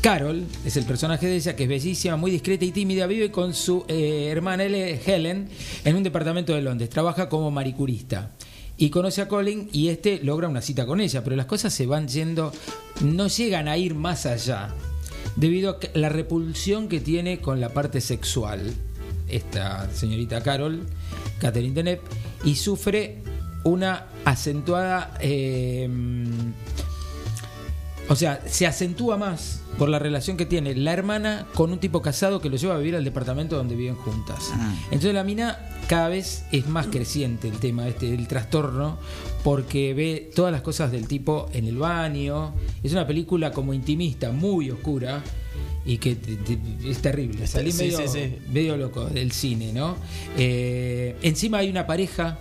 Carol es el personaje de ella, que es bellísima, muy discreta y tímida. Vive con su eh, hermana Ele- Helen en un departamento de Londres. Trabaja como maricurista. Y conoce a Colin y este logra una cita con ella. Pero las cosas se van yendo, no llegan a ir más allá. Debido a la repulsión que tiene con la parte sexual. Esta señorita Carol, Catherine Deneuve, y sufre una acentuada. eh, o sea, se acentúa más por la relación que tiene la hermana con un tipo casado que lo lleva a vivir al departamento donde viven juntas. Entonces la mina cada vez es más creciente el tema este del trastorno porque ve todas las cosas del tipo en el baño. Es una película como intimista, muy oscura y que te- te- es terrible. Salí Sí, medio, sí, sí. medio loco del cine, ¿no? Eh, encima hay una pareja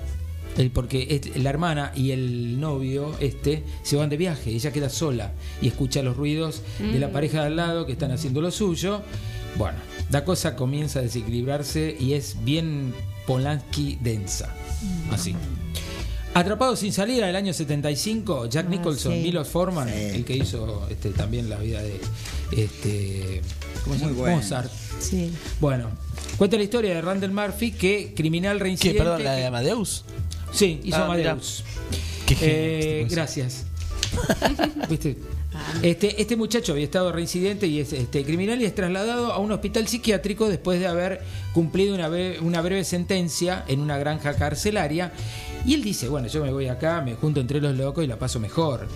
porque es- la hermana y el novio este se van de viaje, ella queda sola y escucha los ruidos de la Mm. pareja de al lado que están haciendo lo suyo. Bueno, la cosa comienza a desequilibrarse y es bien Polanski densa. Así. Atrapado sin salida del año 75, Jack Ah, Nicholson, sí. Milos Forman, el que hizo este, también la vida de este, ¿cómo se llama? bueno. Mozart. Sí. Bueno, cuenta la historia de Randall Murphy, que criminal ¿Qué, reincidente. perdón, la de Amadeus? Sí, hizo Ah. Amadeus. Qué genio Eh, este gracias. [laughs] ¿Viste? Este, este muchacho había estado reincidente y es este, criminal y es trasladado a un hospital psiquiátrico después de haber cumplido una, bre- una breve sentencia en una granja carcelaria. Y él dice, bueno, yo me voy acá, me junto entre los locos y la paso mejor.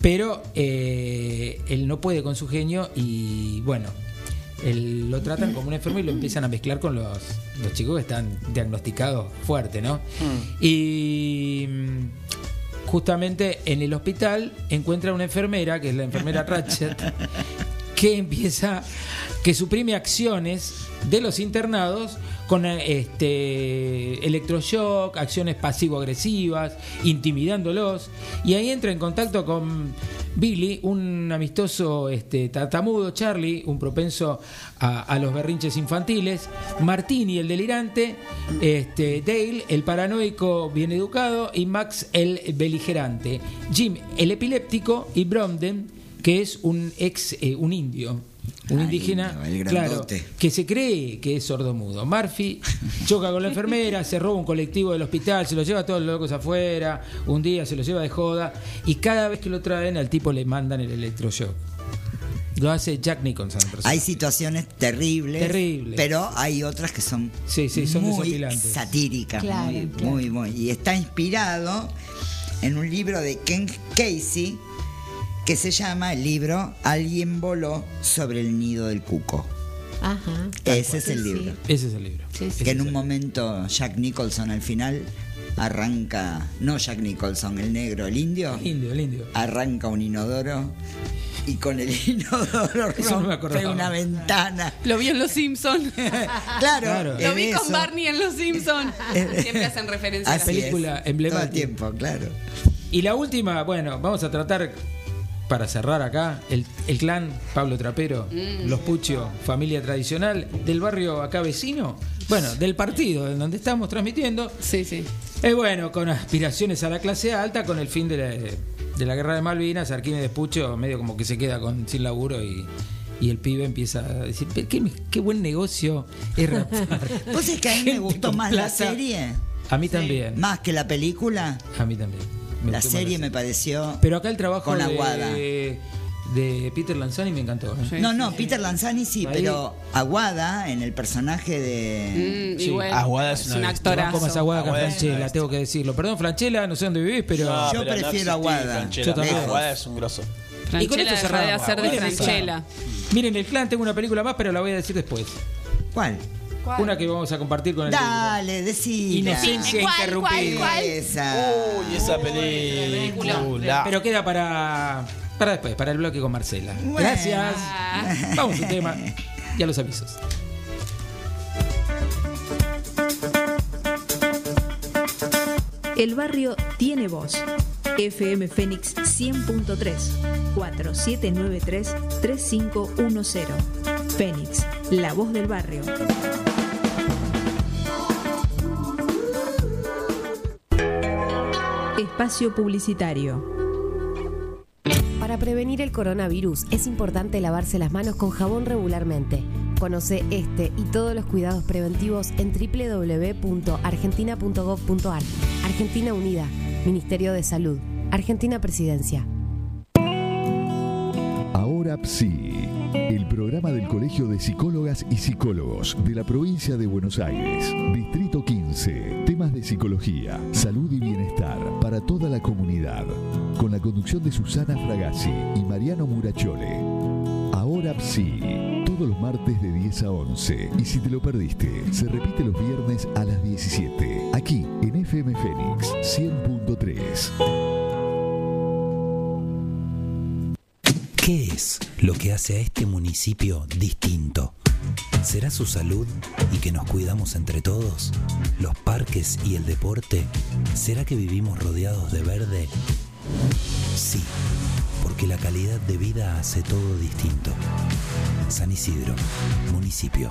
Pero eh, él no puede con su genio y bueno, él lo tratan como un enfermo y lo empiezan a mezclar con los, los chicos que están diagnosticados fuerte, ¿no? Y mm, justamente en el hospital encuentra una enfermera, que es la enfermera [laughs] Ratchet, que empieza, que suprime acciones de los internados con eh, este electroshock, acciones pasivo-agresivas, intimidándolos, y ahí entra en contacto con Billy, un amistoso este, tartamudo, Charlie, un propenso a, a los berrinches infantiles, Martini, el delirante, este, Dale, el paranoico bien educado, y Max, el beligerante, Jim, el epiléptico, y Bromden, que es un ex, eh, un indio. Un indígena, claro, que se cree que es sordomudo. Murphy [laughs] choca con la enfermera, se roba un colectivo del hospital, se lo lleva a todos los locos afuera, un día se lo lleva de joda y cada vez que lo traen al tipo le mandan el electroshock. Lo hace Jack Nicholson. Hay situaciones terribles, Terribles. pero hay otras que son, Sí, sí, son muy desopilantes. satíricas, Claro, muy, claro. muy, muy. Y está inspirado en un libro de Ken Casey que se llama el libro Alguien voló sobre el nido del cuco. Ajá. Ese es el Sí, sí. libro. Ese es el libro. Sí, sí. Que en un momento Jack Nicholson al final arranca, no Jack Nicholson, el negro, el indio, El indio, el indio. arranca un inodoro y con el [laughs] inodoro Eso no me rompe acordaba. una ventana. Lo vi en Los Simpsons. [laughs] Claro, Claro. Lo vi con. Barney en Los Simpsons. [laughs] Siempre hacen referencia a la es. película Todo el emblemática. tiempo, claro. Y la última, bueno, vamos a tratar, para cerrar acá, el, el clan Pablo Trapero, Mm. los Puccio, familia tradicional del barrio acá vecino, bueno, del partido en donde estamos transmitiendo. Sí, sí. Es bueno, con aspiraciones a la clase alta, con el fin de la, de la guerra de Malvinas, Arquímedes Puccio medio como que se queda con, sin laburo y, y el pibe empieza a decir, "Pero qué, qué buen negocio es rapar". [laughs] ¿Vos es que a mí me gustó más la serie? A mí también, Más que la película. a mí también. Me La serie me pareció. Pero acá el trabajo con de, Aguada. de Peter Lanzani me encantó. ¿eh? No, no, Peter Lanzani sí, Ahí- pero Aguada en el personaje de. Mm, y Sí. bueno, Aguada es una un bestia. Te banco más. Aguada que a Aguada una Franchella, tengo que decirlo. Perdón, Franchella, no sé dónde vivís, pero. No, Yo pero no prefiero Aguada. Yo también. Aguada es un grosso. Y con Franchella esto de cerramos. hacer de. Franchella. Miren, el clan tengo una película más, pero la voy a decir después. ¿Cuál? Una que vamos a compartir con el Dale, decila. Inocencia ¿Cuál, interrumpida. cuál, cuál? Esa. Uy, esa película. Pero queda para, para después, para el bloque con Marcela. Bueno. Gracias. [laughs] Vamos a un tema. Ya los avisos. El barrio tiene voz. FM Fénix 100.3 4793 3510. Fénix, la voz del barrio. Espacio publicitario. Para prevenir el coronavirus es importante lavarse las manos con jabón regularmente. Conoce este y todos los cuidados preventivos en www.argentina.gov.ar. Argentina Unida, Ministerio de Salud, Argentina Presidencia. Ahora PSI, el programa del Colegio de Psicólogas y Psicólogos de la provincia de Buenos Aires, Distrito 15, temas de psicología, salud y bienestar para toda la comunidad, con la conducción de Susana Fragazzi y Mariano Murachole. Ahora PSI, todos los martes de 10 a 11, y si te lo perdiste, se repite los viernes a las 17, aquí en FM Fénix 100.3. ¿Qué es lo que hace a este municipio distinto? ¿Será su salud y que nos cuidamos entre todos? ¿Los parques y el deporte? ¿Será que vivimos rodeados de verde? Sí, porque la calidad de vida hace todo distinto. San Isidro, municipio.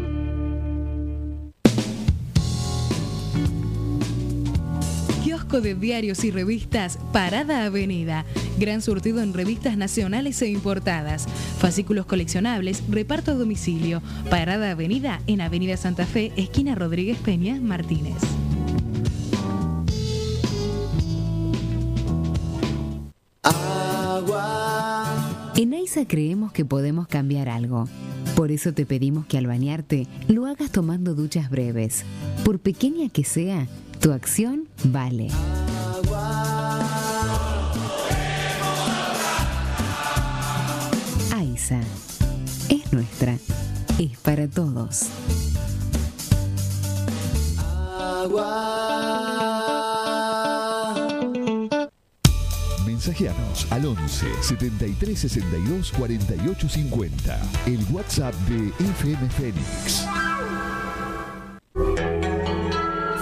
De diarios y revistas Parada Avenida. Gran surtido en revistas nacionales e importadas. Fascículos coleccionables, reparto a domicilio. Parada Avenida en Avenida Santa Fe, esquina Rodríguez Peña, Martínez. AISA creemos que podemos cambiar algo. Por eso te pedimos que al bañarte lo hagas tomando duchas breves. Por pequeña que sea, tu acción vale. AISA es nuestra, es para todos. Mensajeanos al 11 73 62 48 50. El WhatsApp de FM Fénix.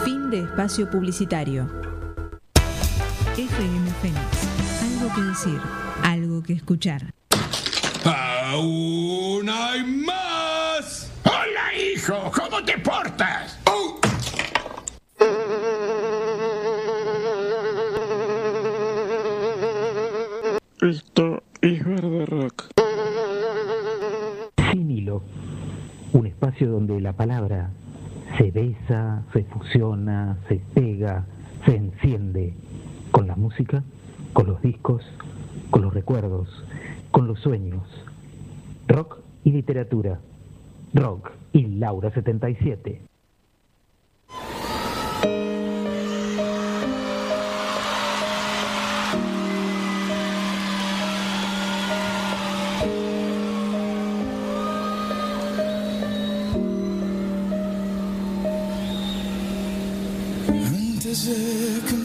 Fin de espacio publicitario. FM Fénix. Algo que decir, algo que escuchar. ¡Aún hay más! ¡Hola, hijo! ¿Cómo te portas? ¡Oh! Esto es Bardo Rock. espacio donde la palabra se besa, se fusiona, se pega, se enciende con la música, con los discos, con los recuerdos, con los sueños. Rock y literatura. Rock y Laura 77. Antes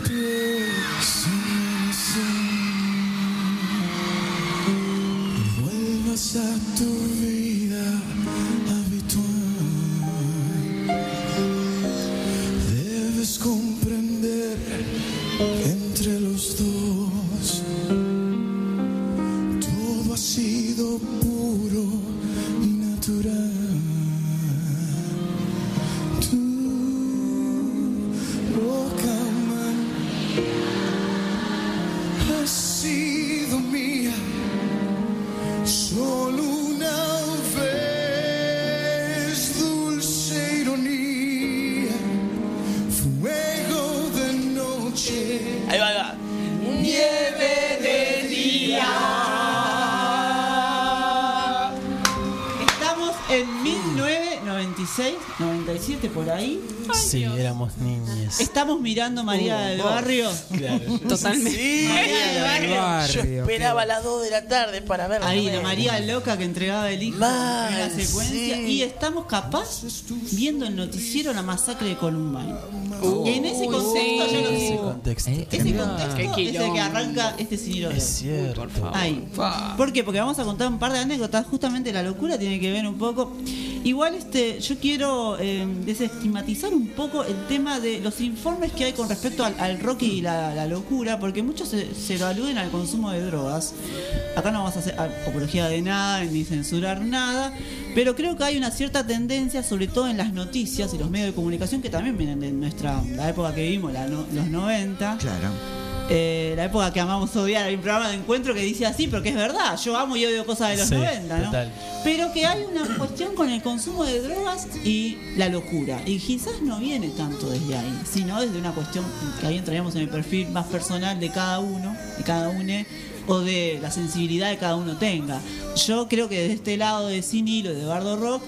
Estamos mirando María del vos. Barrio. Claro. [laughs] Totalmente. Sí, María del Barrio. Yo esperaba a las 2 de la tarde para verla. Ahí, la María loca que entregaba el hijo Mal, en la secuencia. sí. Y estamos capaz viendo el noticiero La Masacre de Columbine. Uh, y en ese contexto, sí. yo lo Ese contexto. Ese contexto es el que arranca este señor. Es cierto. Ahí. ¿Por qué? Porque vamos a contar un par de anécdotas. Justamente la locura tiene que ver un poco. Igual este, yo quiero eh, desestigmatizar un poco el tema de los informes que hay con respecto al, al rock y la, locura, porque muchos se, se lo aluden al consumo de drogas. Acá no vamos a hacer apología de nada ni censurar nada, pero creo que hay una cierta tendencia, sobre todo en las noticias y los medios de comunicación, que también vienen de nuestra la época que vivimos, la no- los 90. Claro. Eh, la época que amamos odiar, hay un programa de encuentro que dice así, pero que es verdad, yo amo y odio cosas de los Sí, 90, ¿no? total. Pero que hay una cuestión con el consumo de drogas y la locura. Y quizás no viene tanto desde ahí, sino desde una cuestión que ahí entraríamos en el perfil más personal de cada uno, de cada uno, o de la sensibilidad que cada uno tenga. Yo creo que desde este lado de Sin Hilo, de Bardo Rock,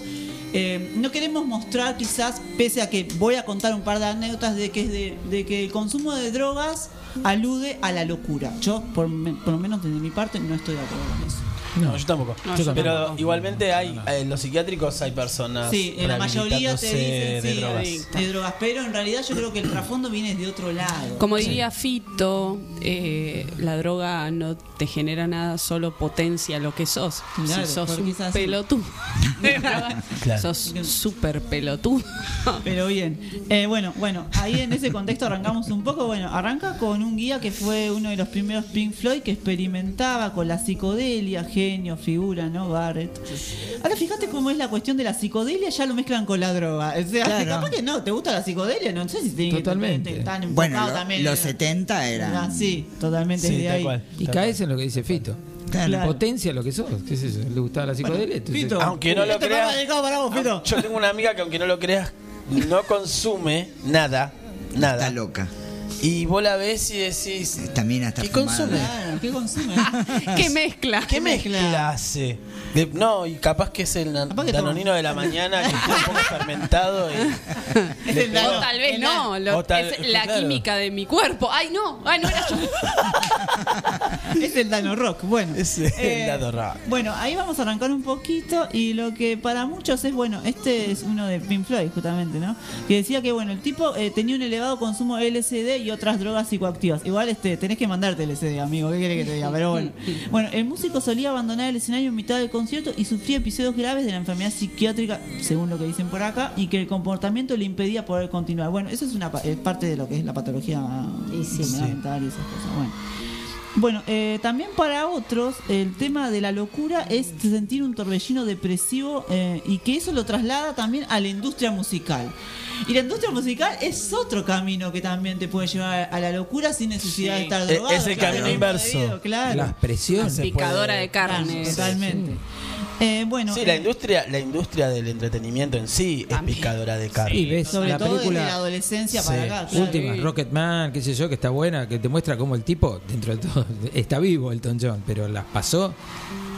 eh, no queremos mostrar quizás, pese a que voy a contar un par de anécdotas de que, de, que el consumo de drogas alude a la locura. Yo, por, por lo menos desde mi parte, no estoy de acuerdo con eso. No, yo tampoco. No, yo Pero tampoco. igualmente hay, eh, en los psiquiátricos hay personas. Sí, en la mayoría te dicen de sí, drogas. de drogas, pero en realidad yo creo que el trasfondo viene de otro lado. Como diría Fito, eh, la droga no te genera nada, solo potencia lo que sos. Claro, si sos un pelotudo, Claro. sos súper pelotudo. [laughs] Pero bien, Eh, bueno, bueno, ahí en ese contexto arrancamos un poco. Bueno, arranca con un guía que fue uno de los primeros Pink Floyd que experimentaba con la psicodelia, genio, figura, ¿no? Barrett. Ahora fíjate cómo es la cuestión de la psicodelia, ya lo mezclan con la droga. O sea, Claro. capaz que no, ¿te gusta la psicodelia? No sé si tiene Totalmente. que tan Bueno, lo- también. los en- 70 eran. Ah, sí, totalmente Sí, de tal ahí. cual. Y caes en lo que dice Fito. Claro. Potencia lo que sos. ¿Qué es eso? ¿Le gustaba la psicodelia? Entonces- aunque no lo creas, Fito. yo tengo una amiga que aunque no lo creas, no consume nada, nada. Está loca. Y vos la ves y decís, También hasta ¿qué fumada. consume? ¿qué consume? [laughs] ¿Qué mezcla? ¿Qué mezcla hace? De- no, y capaz que es el danonino de la mañana que está un poco fermentado. Y, [laughs] Es el O dano. tal vez no, lo- tal- es la claro. química de mi cuerpo. Ay, no, ay, no era yo. [laughs] Es el Dano Rock, bueno. Es el Eh, Dano Rock. Bueno, ahí vamos a arrancar un poquito y lo que para muchos es, bueno, este es uno de Pink Floyd justamente, ¿no? Que decía que, bueno, el tipo eh, tenía un elevado consumo de LSD y otras drogas psicoactivas. Igual este, tenés que mandarte LSD, amigo, ¿qué quiere que te diga? Pero bueno. [laughs] Bueno, el músico solía abandonar el escenario en mitad del concierto y sufría episodios graves de la enfermedad psiquiátrica, según lo que dicen por acá, y que el comportamiento le impedía poder continuar. Bueno, eso es una es parte de lo que es la patología mental y esas cosas. Bueno. Bueno, eh, también para otros el tema de la locura es sentir un torbellino depresivo eh, y que eso lo traslada también a la industria musical. Y la industria musical es otro camino que también te puede llevar a la locura sin necesidad de estar E- drogado. es el claro, camino inverso. debido, claro. Las presiones. Picadora de carne. Totalmente. Eh, bueno, Sí, la eh, industria, la industria del entretenimiento en sí es picadora de carne. Y ves sobre la todo película desde la adolescencia para Sí. acá. claro. última, Rocketman, qué sé yo, que está buena, que te muestra cómo el tipo, dentro de todo, [laughs] está vivo Elton John, pero las pasó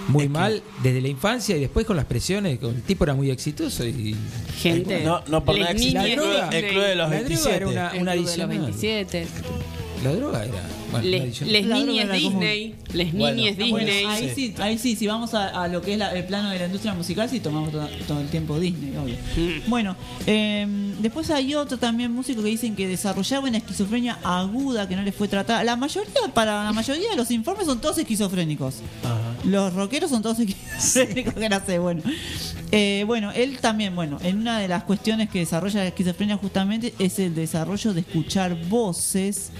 muy mal desde la infancia y después con las presiones, con- el tipo era muy exitoso y Gente, No, no por nada el club- Disney. el club de los La droga 27. era una, El una Club de los adicional. 27. La droga era. Bueno, Les, niñes común. Disney. Les Bueno, niñes bueno, Disney. ahí sí, ahí sí, si vamos a, a lo que es la- el plano de la industria musical, sí tomamos todo, todo el tiempo Disney, obvio. Mm. [laughs] Bueno, eh, después hay otro también músico que dicen que desarrollaba una esquizofrenia aguda que no les fue tratada. La mayoría, para la mayoría de los informes son todos esquizofrénicos. Los rockeros son todos [laughs] esquizofrénicos, que no sé, bueno. Eh, bueno, él también, bueno, en una de las cuestiones que desarrolla la esquizofrenia justamente es el desarrollo de escuchar voces.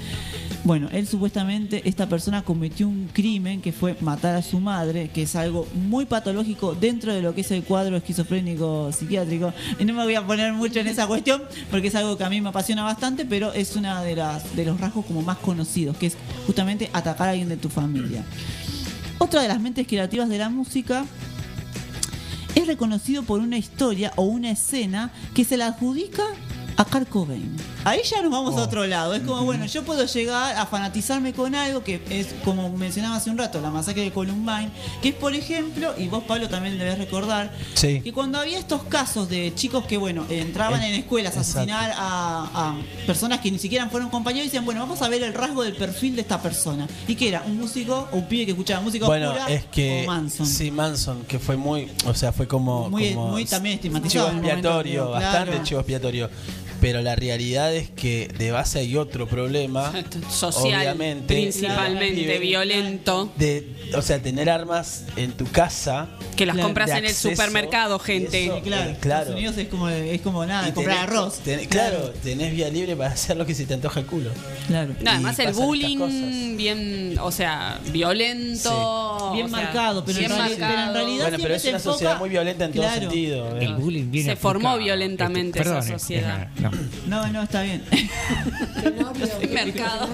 Bueno, él supuestamente, esta persona cometió un crimen que fue matar a su madre, que es algo muy patológico dentro de lo que es el cuadro esquizofrénico psiquiátrico. Y no me voy a poner mucho en esa cuestión, porque es algo que a mí me apasiona bastante, pero es una de de los rasgos como más conocidos, que es justamente atacar a alguien de tu familia. Otra de las mentes creativas de la música es reconocido por una historia o una escena que se la adjudica a Kurt Cobain. Ahí ya nos vamos a otro lado. Es como, bueno, yo puedo llegar a fanatizarme con algo que es, como mencionaba hace un rato, la masacre de Columbine, que es, por ejemplo, y vos, Pablo, también debes recordar, Sí. que cuando había estos casos de chicos que, bueno, entraban El- en escuelas a asesinar a, a personas que ni siquiera fueron compañeros, y decían, bueno, vamos a ver el rasgo del perfil de esta persona. ¿Y que era? ¿Un músico o un pibe que escuchaba música Bueno, oscura es que o Manson? sí, Manson, que fue muy, o sea, fue como, Muy- como muy también chivo estigmatizado momento, expiatorio, bastante claro. chivo expiatorio. Pero la realidad es que de base hay otro problema, Social, obviamente, principalmente violento. de, o sea, tener armas en tu casa Que las Claro. compras en el supermercado, gente. eso, Claro, eh, claro. Estados Unidos es como, es como nada, Y comprar tenés- arroz. tenés- claro, tenés vía libre para hacer lo que se te antoja el culo. Claro. No, además el bullying bien, o sea, violento. Bien o sea, marcado, pero, bien en pero en realidad Bueno, pero es una enfoca- sociedad muy violenta en todo sentido. El bullying viene Se formó violentamente Este, esa sociedad. eh, No, No, no, está bien. mercado.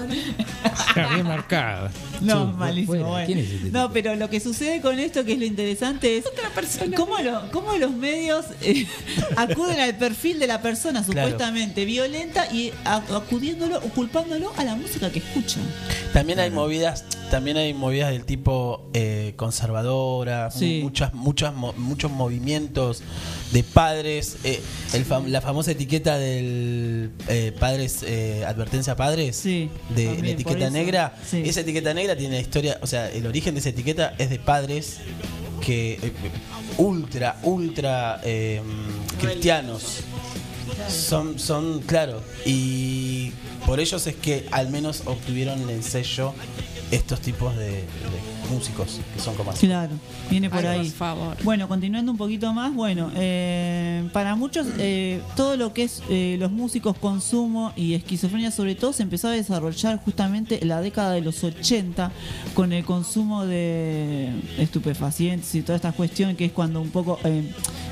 está bien marcado. No, Sí, malísimo. bueno. ¿quién es este No, pero lo que sucede con esto, que es lo interesante, es cómo, lo- cómo los medios eh, [laughs] acuden al perfil de la persona Claro. supuestamente violenta y a- acudiéndolo o culpándolo a la música que escuchan. También hay movidas, también hay movidas del tipo eh, conservadora, Sí. muchas, muchas, mo- muchos movimientos de padres, eh, el fam- la famosa etiqueta del eh, padres, eh, advertencia padres, de también, la etiqueta negra. Sí. Esa etiqueta negra tiene historia, o sea, el origen de esa etiqueta es de padres que ultra, ultra eh, cristianos. Son, son, claro, y por ellos es que al menos obtuvieron el sello estos tipos de, de músicos que son como así. Claro, viene por Ay, ahí. por favor. Bueno, continuando un poquito más, bueno, eh, para muchos eh, todo lo que es eh, los músicos, consumo y esquizofrenia sobre todo se empezó a desarrollar justamente en la década de los 80 con el consumo de estupefacientes y toda esta cuestión que es cuando un poco eh,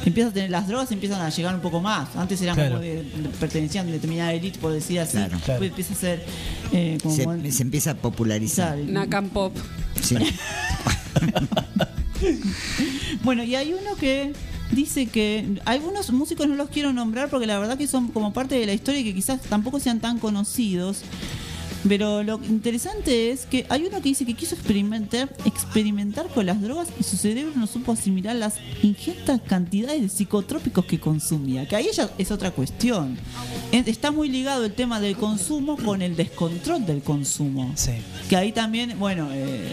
empieza a tener las drogas empiezan a llegar un poco más. Antes eran Claro. como de, de- pertenecían a determinada élite por decir así. Claro. Después empieza a ser eh, como Se, se empieza a popularizar. Nakam Pop. [laughs] Bueno, y hay uno que dice que algunos músicos no los quiero nombrar porque la verdad que son como parte de la historia y que quizás tampoco sean tan conocidos. Pero lo interesante es que hay uno que dice que quiso experimentar, experimentar con las drogas y su cerebro no supo asimilar las ingentes cantidades de psicotrópicos que consumía. Que ahí ya es otra cuestión. Es- Está muy ligado el tema del consumo con el descontrol del consumo. Que ahí también, bueno, eh,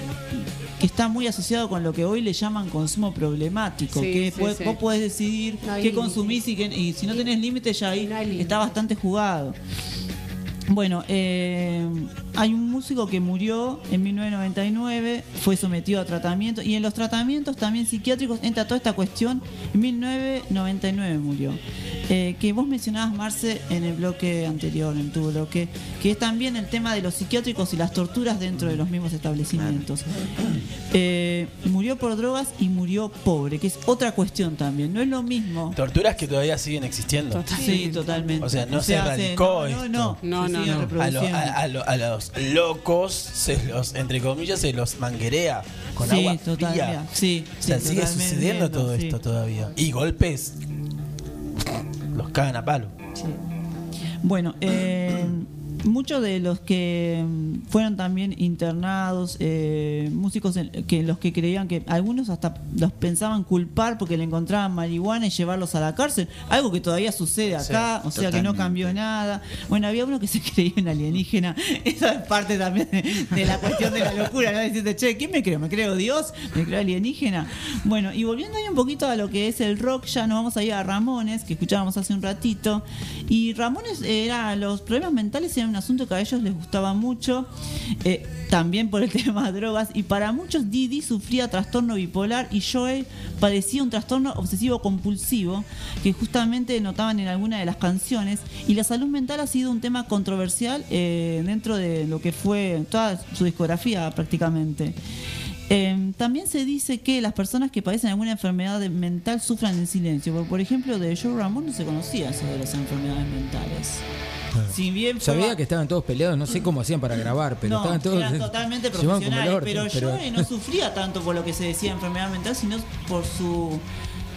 que está muy asociado con lo que hoy le llaman consumo problemático. Sí, que sí, puede- sí. vos podés decidir No qué consumís y, y si no tenés límite ya ahí está bastante jugado. Bueno, eh, hay un músico que murió en 1999, fue sometido a tratamiento y en los tratamientos también psiquiátricos entra toda esta cuestión. En 1999 murió. Eh, que vos mencionabas, Marce, en el bloque anterior, en tu bloque, que es también el tema de los psiquiátricos y las torturas dentro de los mismos establecimientos. Eh, murió por drogas y murió pobre, que es otra cuestión también. No es lo mismo. Torturas que todavía siguen existiendo. Sí, totalmente. O sea, no O se sea, erradicó no, esto. no, no, No, se no, A, lo- a- a lo- a los locos, se los, entre comillas, se los manguerea con Sí, agua fría. Sí, o sea, sí, sigue sucediendo todo esto todavía. Y golpes los cagan a palo. Bueno, eh, muchos de los que mm, fueron también internados, eh, músicos en- que los que creían que algunos hasta los pensaban culpar porque le encontraban marihuana y llevarlos a la cárcel, algo que todavía sucede Sí, acá, o sea que no cambió nada. Bueno, había uno que se [laughs] creía en alienígena, esa es parte también de, de la cuestión de la locura, ¿no? Decirte, che, ¿quién me creo? ¿Me creo Dios? ¿Me creo alienígena? Bueno, y volviendo ahí un poquito a lo que es el rock, ya nos vamos a ir a Ramones, que escuchábamos hace un ratito. Y Ramones era, los problemas mentales eran un asunto que a ellos les gustaba mucho, eh, también por el [laughs] tema de drogas. Y para muchos, Didi sufría trastorno bipolar y Joey padecía un trastorno obsesivo compulsivo, que justamente notaban en alguna de las canciones. Y la salud mental ha sido un tema controversial eh, dentro de lo que fue toda su discografía prácticamente. Eh, también se dice que las personas que padecen alguna enfermedad mental sufran en silencio. Por, por ejemplo, de Joe Ramón no se conocía eso de las enfermedades mentales. Si bien Sabía que estaban todos peleados, no sé cómo hacían para grabar, pero no, estaban todos. eran totalmente profesionales, orto, pero, Joe no sufría tanto por lo que se decía enfermedad mental, sino por su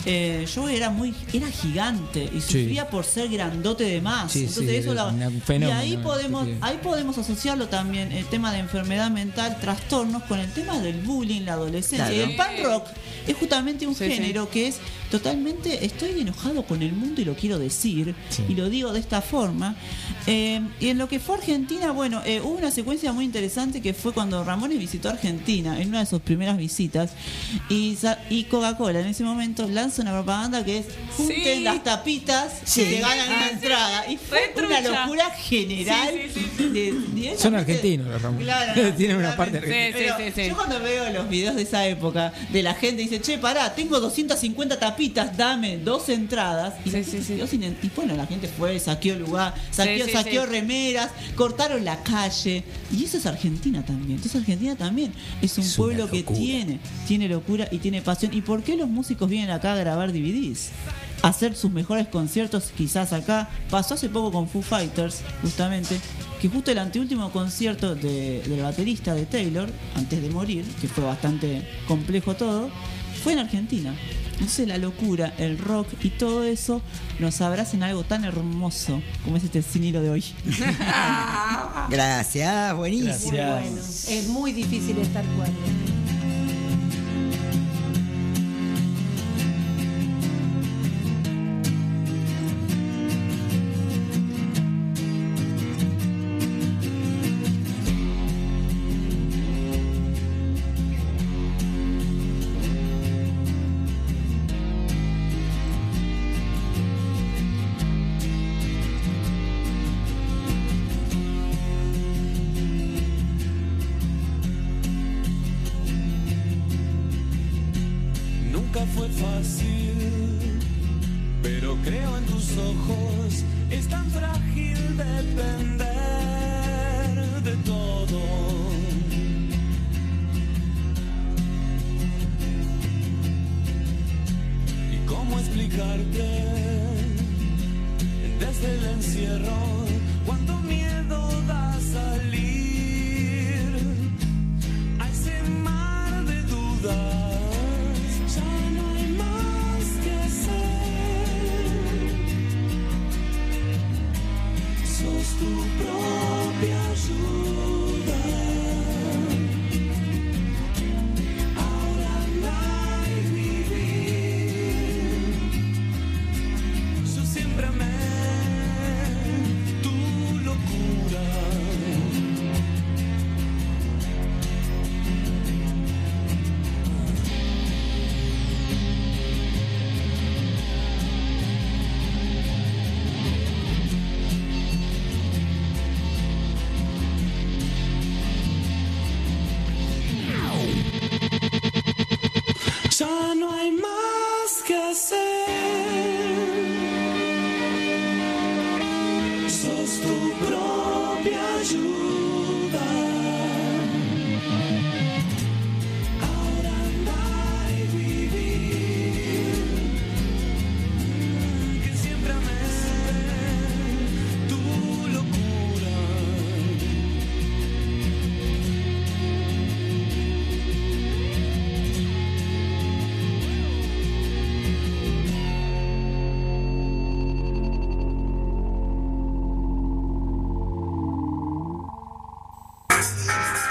eh, Joe era muy era gigante y Sí. sufría por ser grandote de más. Sí, Entonces sí, eso la- un y fenómeno, ahí podemos sí. ahí podemos asociarlo también el tema de enfermedad mental, trastornos con el tema del bullying, la adolescencia. Claro. Y el punk rock es justamente un Sí, sí. género que es totalmente estoy enojado con el mundo y lo quiero decir y lo digo de esta forma. Eh, y en lo que fue Argentina, bueno, eh, hubo una secuencia muy interesante que fue cuando Ramones visitó Argentina en una de sus primeras visitas y, y Coca-Cola en ese momento lanza una propaganda que es junten Sí. las tapitas Sí. y te ganan una Ah, sí. entrada y fue una locura general Sí, sí, sí, de- directamente- Son argentinos los Ramones. Claro, [laughs] no, Tienen una parte argentina. Pero Sí, sí, sí. Yo cuando veo los videos de esa época de la gente dice, che, pará, tengo 250 tapitas, dame dos entradas. Y, sin bueno, la gente fue, saqueó lugar, saqueó, sí, saqueó sí. remeras, cortaron la calle. Y eso es Argentina también. Entonces Argentina también es un Es una pueblo que tiene, tiene locura y tiene pasión. ¿Y por qué los músicos vienen acá a grabar DVDs? hacer sus mejores conciertos quizás acá. Pasó hace poco con Foo Fighters, justamente, que justo el anteúltimo concierto de- del baterista de Taylor, antes de morir, que fue bastante complejo todo, fue en Argentina. Entonces la locura, el rock y todo eso nos abraza en algo tan hermoso como es este cinilo de hoy. [laughs] Gracias, buenísimo. Muy bueno. Es muy difícil estar cuerdo. Explicarte desde el encierro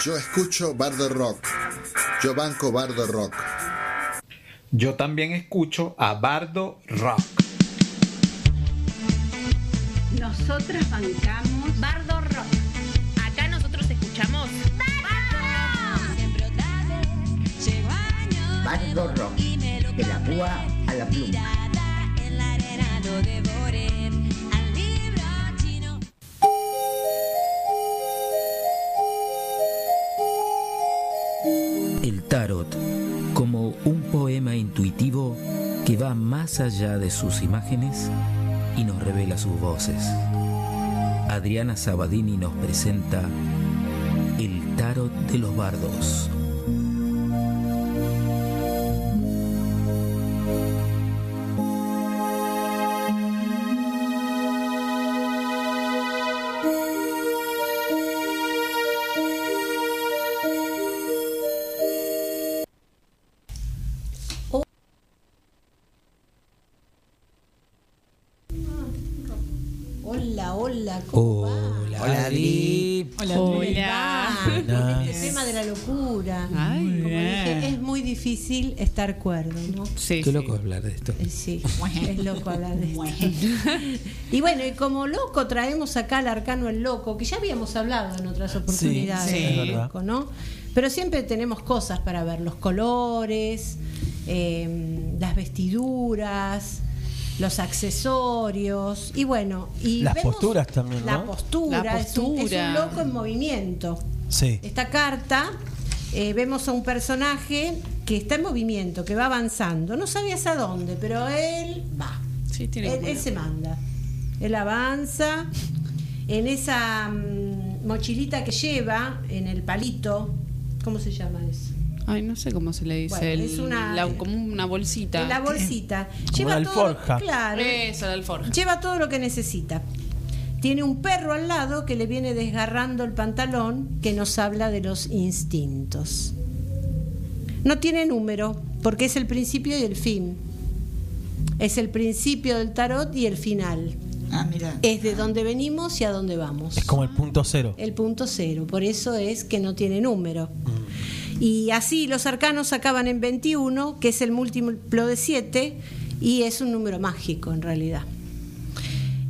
Yo escucho Bardo Rock. Yo banco Bardo Rock. Yo también escucho a Bardo Rock. Nosotras bancamos Bardo Rock. Acá nosotros escuchamos Bardo Rock. De la púa a la pluma. Tarot como un poema intuitivo que va más allá de sus imágenes y nos revela sus voces. Adriana Sabadini nos presenta El tarot de los bardos. Estar cuerdo, ¿no? Sí, Qué sí. loco hablar de esto. Eh, Sí, es loco hablar de esto. Y bueno, y como loco traemos acá al arcano el loco, que ya habíamos hablado en otras oportunidades sí, es del verdad. loco, ¿no? Pero siempre tenemos cosas para ver, los colores, eh, las vestiduras, los accesorios y bueno, y Las vemos posturas también, La ¿no? postura, La es un- Es, postura. un, loco en movimiento. Sí. Esta carta eh, vemos a un personaje que está en movimiento, que va avanzando. No sabías a dónde, pero él va. Sí, tiene Él, él se manda. Él avanza en esa mm, mochilita que lleva, en el palito. ¿Cómo se llama eso? Ay, no sé cómo se le dice. Bueno, el- es una- la- como una bolsita. En la bolsita. Una todo, alforja. claro. Eso, la alforja. Lleva todo lo que necesita. Tiene un perro al lado que le viene desgarrando el pantalón que nos habla de los instintos. No tiene número porque es el principio y el fin. Es el principio del tarot y el final. Ah, mira. Es de dónde venimos y a dónde vamos. Es como el punto cero. El punto cero. Por eso es que no tiene número. Y así los arcanos acaban en 21, que es el múltiplo de 7, y es un número mágico en realidad.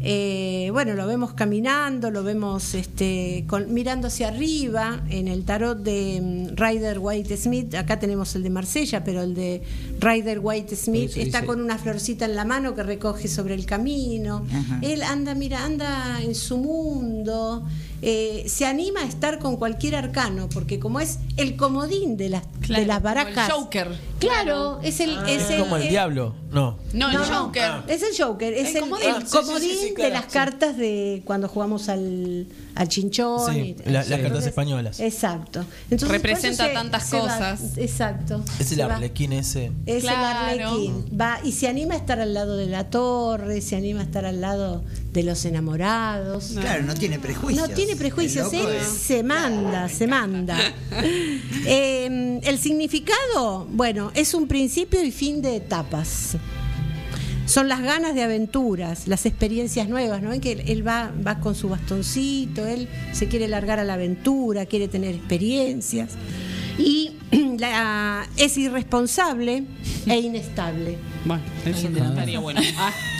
Eh, bueno, lo vemos caminando, lo vemos este, con- mirando hacia arriba en el tarot de mm, Ryder White Smith. Acá tenemos el de Marsella, pero el de Ryder White Smith está dice- con una florcita en la mano que recoge sobre el camino. Ajá. Él anda, mira, anda en su mundo. Eh, se anima a estar con cualquier arcano, porque como es el comodín de las, Claro, de las como el barajas. Joker. Claro, es el. es Es el- como el el- diablo. No. No, el Joker. es el Joker, es El el, comodín. el Ah, sí, sí, comodín sí, de las sí. cartas de cuando jugamos al, al chinchón. Sí, y- la- las cartas españolas. Exacto. Entonces, Representa tantas cosas. exacto. Es el va- arlequín ese. Es Claro. el arlequín. Va, y se anima a estar al lado de la torre, se anima a estar al lado de los enamorados. Claro, no tiene prejuicios. No tiene prejuicios, él es- se manda, se manda. [laughs] Eh, el significado, bueno, es un principio y fin de etapas. Son las ganas de aventuras, las experiencias nuevas, ¿no? En que él, él va, va con su bastoncito, él se quiere largar a la aventura, quiere tener experiencias. Y [clears throat] la- es irresponsable e inestable. Bueno, eso estaría bueno.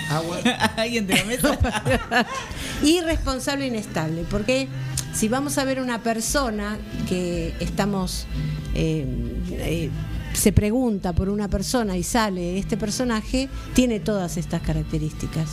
Ah, bueno. [laughs] Alguien de la mesa. [laughs] irresponsable e inestable, porque si vamos a ver una persona que estamos, eh, eh, se pregunta por una persona y sale este personaje, tiene todas estas características.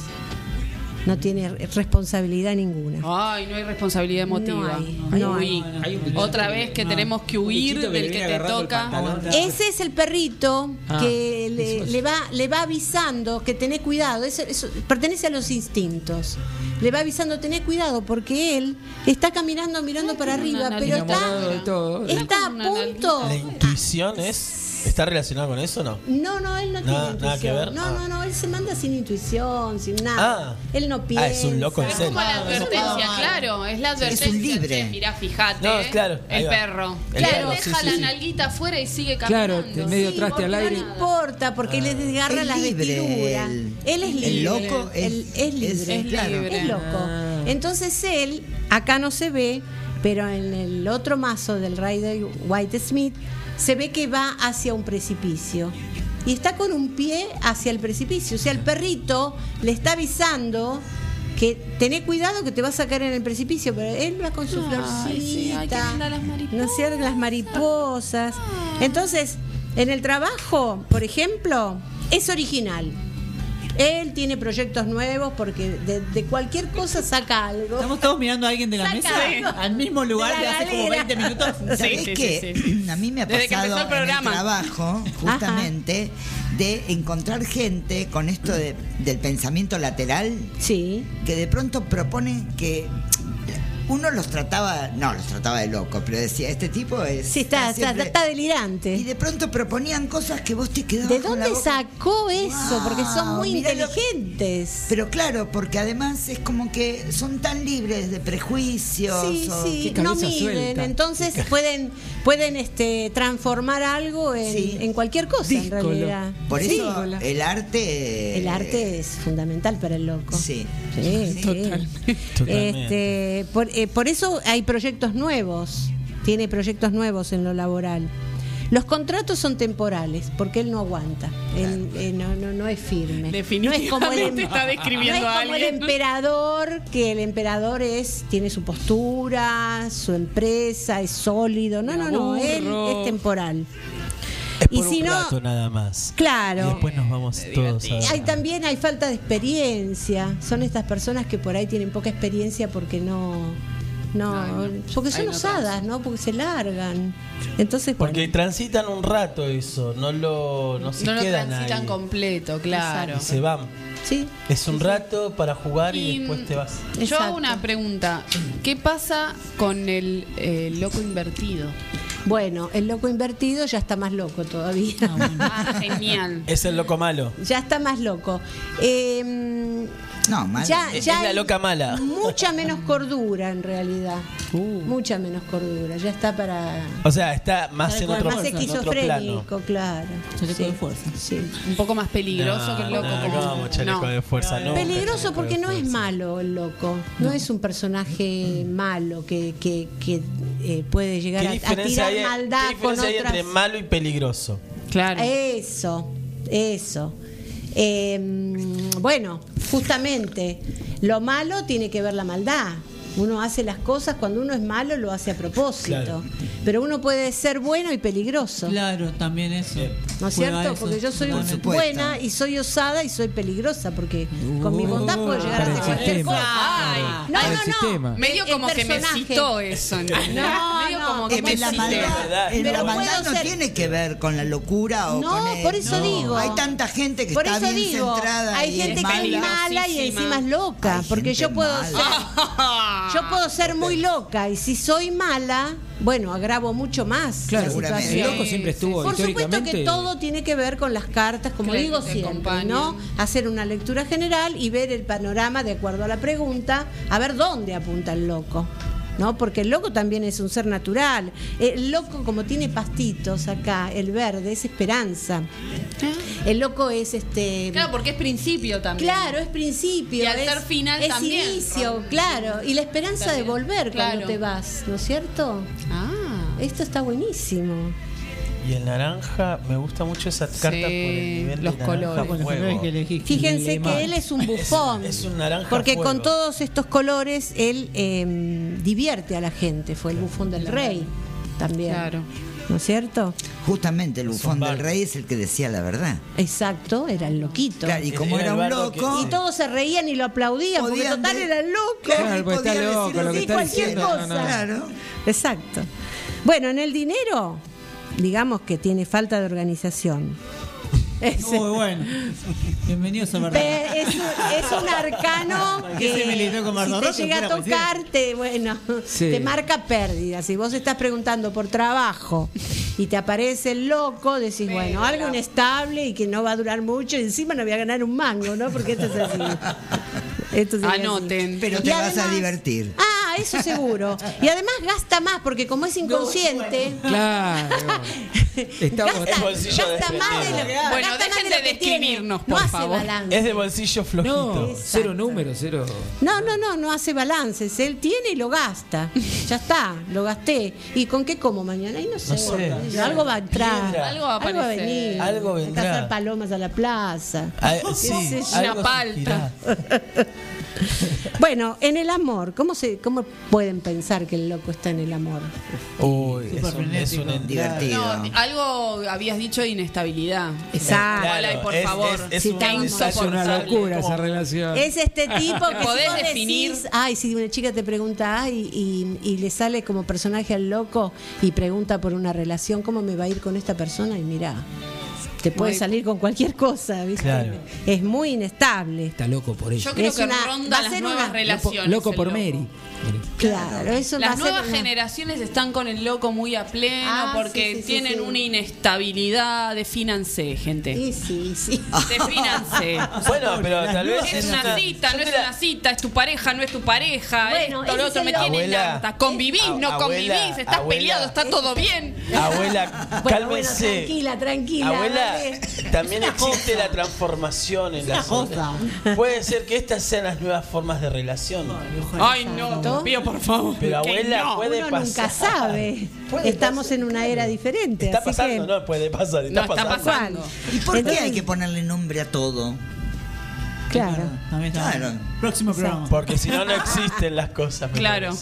No tiene responsabilidad ninguna. Ay, no hay responsabilidad emotiva. No hay, no hay. Uy, Otra vez que tenemos que huir que del que te toca. Ese es el perrito Ah, que le, va, le va avisando que tenés cuidado. Eso, eso pertenece a los instintos. Le va avisando, tenés cuidado, porque él está caminando mirando para arriba, pero está, todo. está a punto. La intuición es. ¿Está relacionada con eso o no? No, no, él no Nada- tiene nada que intuición. ver. No, Ah. no, no, él se manda sin intuición, sin nada. Ah. Él no piensa. Ah, es un loco en Es serio. como la advertencia, claro, es la advertencia. libre. che, Mirá, fíjate. No, claro, ahí el perro. El Claro, perro, deja sí, la sí. nalguita afuera y sigue Claro, caminando. te- medio Sí, traste al aire. No le importa, porque le desgarra Es las libre, vestiduras. el- él es el libre. loco es- Él es libre. es- Es claro. libre. Es loco. Entonces él, acá no se ve, pero en el otro mazo del Rider White Smith se ve que va hacia un precipicio. Y está con un pie hacia el precipicio. O sea, el perrito le está avisando que tené cuidado que te vas a caer en el precipicio, pero él va con su sí, florcita, linda las ¿no es cierto? Las mariposas. Entonces, en el trabajo, por ejemplo, es original. Él tiene proyectos nuevos porque de, de cualquier cosa saca algo. Estamos todos mirando a alguien de la Saca mesa algo. al mismo lugar De hace como galera. 20 minutos. ¿Sabés qué? A mí me ha Desde que empezó pasado el programa. en el trabajo, justamente, de encontrar gente con esto de- del pensamiento lateral. Sí. Que de pronto proponen que uno los trataba, no los trataba de loco, pero decía, este tipo es. Sí, está, está, siempre- está delirante. Y de pronto proponían cosas que vos te quedabas ¿De con la dónde boca- sacó eso? Porque son muy lo- inteligentes. Pero claro, porque además es como que son tan libres de prejuicios. Sí, o- sí, no miden, entonces pueden pueden este transformar algo en, en cualquier cosa en realidad. Por Sí. eso el arte. el arte es fundamental para el loco. Sí. Sí, [laughs] sí. Totalmente. Este, por, eh, por eso hay proyectos nuevos, tiene proyectos nuevos en lo laboral. Los contratos son temporales, porque él no aguanta, él, eh, no, no, no es firme. Definitivamente no es como el, está describiendo no es a como el emperador, que el emperador es tiene su postura, su empresa, es sólido. No, no, no, él es temporal. Es Y si un no- nada más. Claro. Y después nos vamos todos a Hay también hay falta de experiencia. Son estas personas que por ahí tienen poca experiencia porque no no, porque son Ahí no osadas, ¿no? Porque se largan. Entonces, bueno, Porque transitan un rato eso, no lo no se no lo quedan transitan ahí. completo, claro. Y se van. Sí. Es un rato para jugar y, Y, después te vas. Yo hago una pregunta. ¿Qué pasa con el eh, loco invertido? bueno, el loco invertido ya está más loco todavía. Ah, genial. Es el loco malo. ya está más loco. Eh, No, malo. Ya, Es ya la loca mala. Mucha menos cordura en realidad. Mucha menos cordura. Ya está para. O sea, está más en otro, más en otro plano. esquizofrénico, claro. Sí, sí. Un poco más peligroso que el loco. No, como- ¿cómo, chaleco No. de fuerza? No, Peligroso chaleco porque de no es fuerza. malo el loco. No es un personaje malo que, que, que, eh, puede llegar ¿Qué a, tirar hay, maldad qué con diferencia hay otras. entre malo y peligroso? Claro. Eso, eso. Eh, bueno, justamente, lo malo tiene que ver la maldad. Uno hace las cosas cuando uno es malo, lo hace a propósito. Claro. Pero uno puede ser bueno y peligroso. Claro, también eso. ¿No es cierto? eso, Porque yo soy buena y soy osada y soy peligrosa porque con mi bondad puedo llegar a hacer cualquier cosa. Ay, No, no, no. Medio El como que me citó eso. ¿entendés? [laughs] No, Medio no, como que me la maldad, el- Pero la maldad no ser- tiene que ver con la locura o No, con el- por eso digo. Hay tanta gente que Por está bien digo, centrada hay y gente es que es mala. y encima es loca, porque yo puedo ser [laughs] yo puedo ser muy loca y si soy mala, bueno, agravo mucho más Claro, la el loco siempre estuvo Por supuesto que todo tiene que ver con las cartas, como digo siempre, acompañan. ¿no? Hacer una lectura general y ver el panorama de acuerdo a la pregunta, a ver dónde apunta el loco. ¿No? Porque el loco también es un ser natural. El loco, como tiene pastitos acá, el verde, es esperanza. El loco es este. Claro, porque es principio también. Claro, es principio. Y al es, ser final es también. inicio, claro. Y la esperanza de volver Claro. cuando te vas, ¿no es cierto? Ah. Esto está buenísimo. Y el naranja, me gusta mucho esas cartas por el nivel los de colores. Bueno, fuego. que Fíjense que él es un bufón. Es un naranja Porque fuego. con todos estos colores él eh, divierte a la gente. Fue el bufón del rey también. Claro. ¿No es cierto? Justamente el bufón del rey es el que decía la verdad. Exacto, era el loquito. Claro, y como Era un que- loco, Y todos se reían y lo aplaudían, porque total de- era el loco. Claro, porque está loco, decir lo que sí, está cualquier diciendo. cosa. no, no. claro. Exacto. Bueno, en el dinero, digamos que tiene falta de organización. [laughs] Muy bueno. Bienvenidos a Verdad. es, es un arcano [laughs] Que que se militó con si te llega a fuera tocar, te, bueno, Sí. te marca pérdida. Si vos estás preguntando por trabajo y te aparece el loco, decís, bueno, algo inestable y que no va a durar mucho y encima no voy a ganar un mango, ¿no? Porque esto es así. [laughs] Esto sería así. Anoten. pero Y te vas a divertir. Ah, eso seguro. Y además gasta más, porque como es inconsciente, [laughs] Claro. Estamos- Gasta- gasta más de lo, desprendido. Bueno, gasta más dejen de de que describirnos, no por hace favor. balance. Es de bolsillo flojito. No, cero número, cero. No, no, no, no hace balances. Él tiene y lo gasta. Ya está, lo gasté. ¿Y con qué como mañana? Y no sé. No sé. Algo va a entrar. Piedra. Algo va a aparecer. venir. Algo Hay que vendrá. cazar palomas a la plaza. Ah, ¿Qué sí, algo Una palta. [laughs] Bueno, en el amor, ¿cómo, se, ¿cómo pueden pensar que el loco está en el amor? Uy, es un, es un. Divertido. No, algo habías dicho de inestabilidad. Exacto. Y por es- favor. es- una locura esa relación. Es este tipo [laughs] que si ¿Podés vos definir? decís, ay, si una chica te pregunta ay, y, y le sale como personaje al loco y pregunta por una relación, ¿cómo me va a ir con esta persona? Y mirá, te puede salir con cualquier cosa, ¿viste? Claro. Es muy inestable. Está loco por eso. Yo creo Es que una- va ronda a las ser nuevas una- relaciones. Loco el por loco. Mary. Claro, eso Las nuevas generaciones están con el loco muy a pleno Ah, porque sí, sí, sí, tienen sí. una inestabilidad. Defínanse, gente. Sí, sí, sí. Defínanse. [laughs] Bueno, pero tal vez Es una cita, no es una cita, es tu pareja, no es tu pareja. Bueno, esto, lo es otro me tiene. Convivís, A- no abuela, convivís, estás abuela. peleado, está todo bien. Abuela, cálmese. bueno, tranquila, tranquila. Abuela, dale. también existe cosa. la transformación en Es la cosa. Puede ser que estas sean las nuevas formas de relación. Ay, no, por favor. Pero que abuela, no. puede Uno pasar. nunca sabe. [laughs] Puede Estamos pasar, en una era diferente. Está así pasando, que... no puede pasar, está No, está pasando. pasando. ¿Y por qué hay que ponerle nombre a todo? Claro. Próximo programa. Porque si no, no existen las cosas. Claro. [laughs]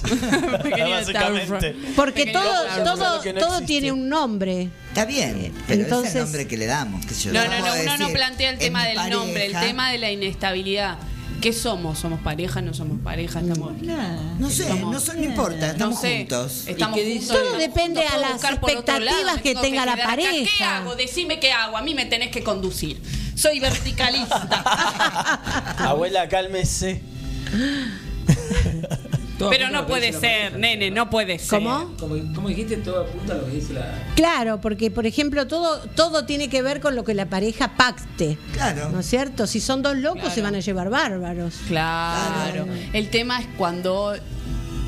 [laughs] Básicamente. Porque Pequeño todo, todo, que no todo tiene un nombre. Está bien, pero Entonces- es el nombre que le damos. yo. No, no, no, uno no plantea el tema del nombre, el tema de la inestabilidad. ¿Qué somos? ¿Somos pareja? ¿No somos pareja? Estamos. No sé, no, no importa, No estamos sé. juntos. Estamos ¿Y qué juntos, Todo depende a las buscar por otro lado, expectativas que tenga la acá. ¿Qué pareja. hago? Decime qué hago. A mí me tenés que conducir. Soy verticalista. [laughs] Abuela, cálmese. [laughs] Todo Pero no puede ser, pareja. nene, no puede ser. ¿Cómo? Como, como dijiste, todo apunta a lo que dice la. Claro, porque por ejemplo todo todo tiene que ver con lo que la pareja pacte. Claro. ¿No es cierto? Si son dos locos Claro. se van a llevar bárbaros. Claro. El tema es cuando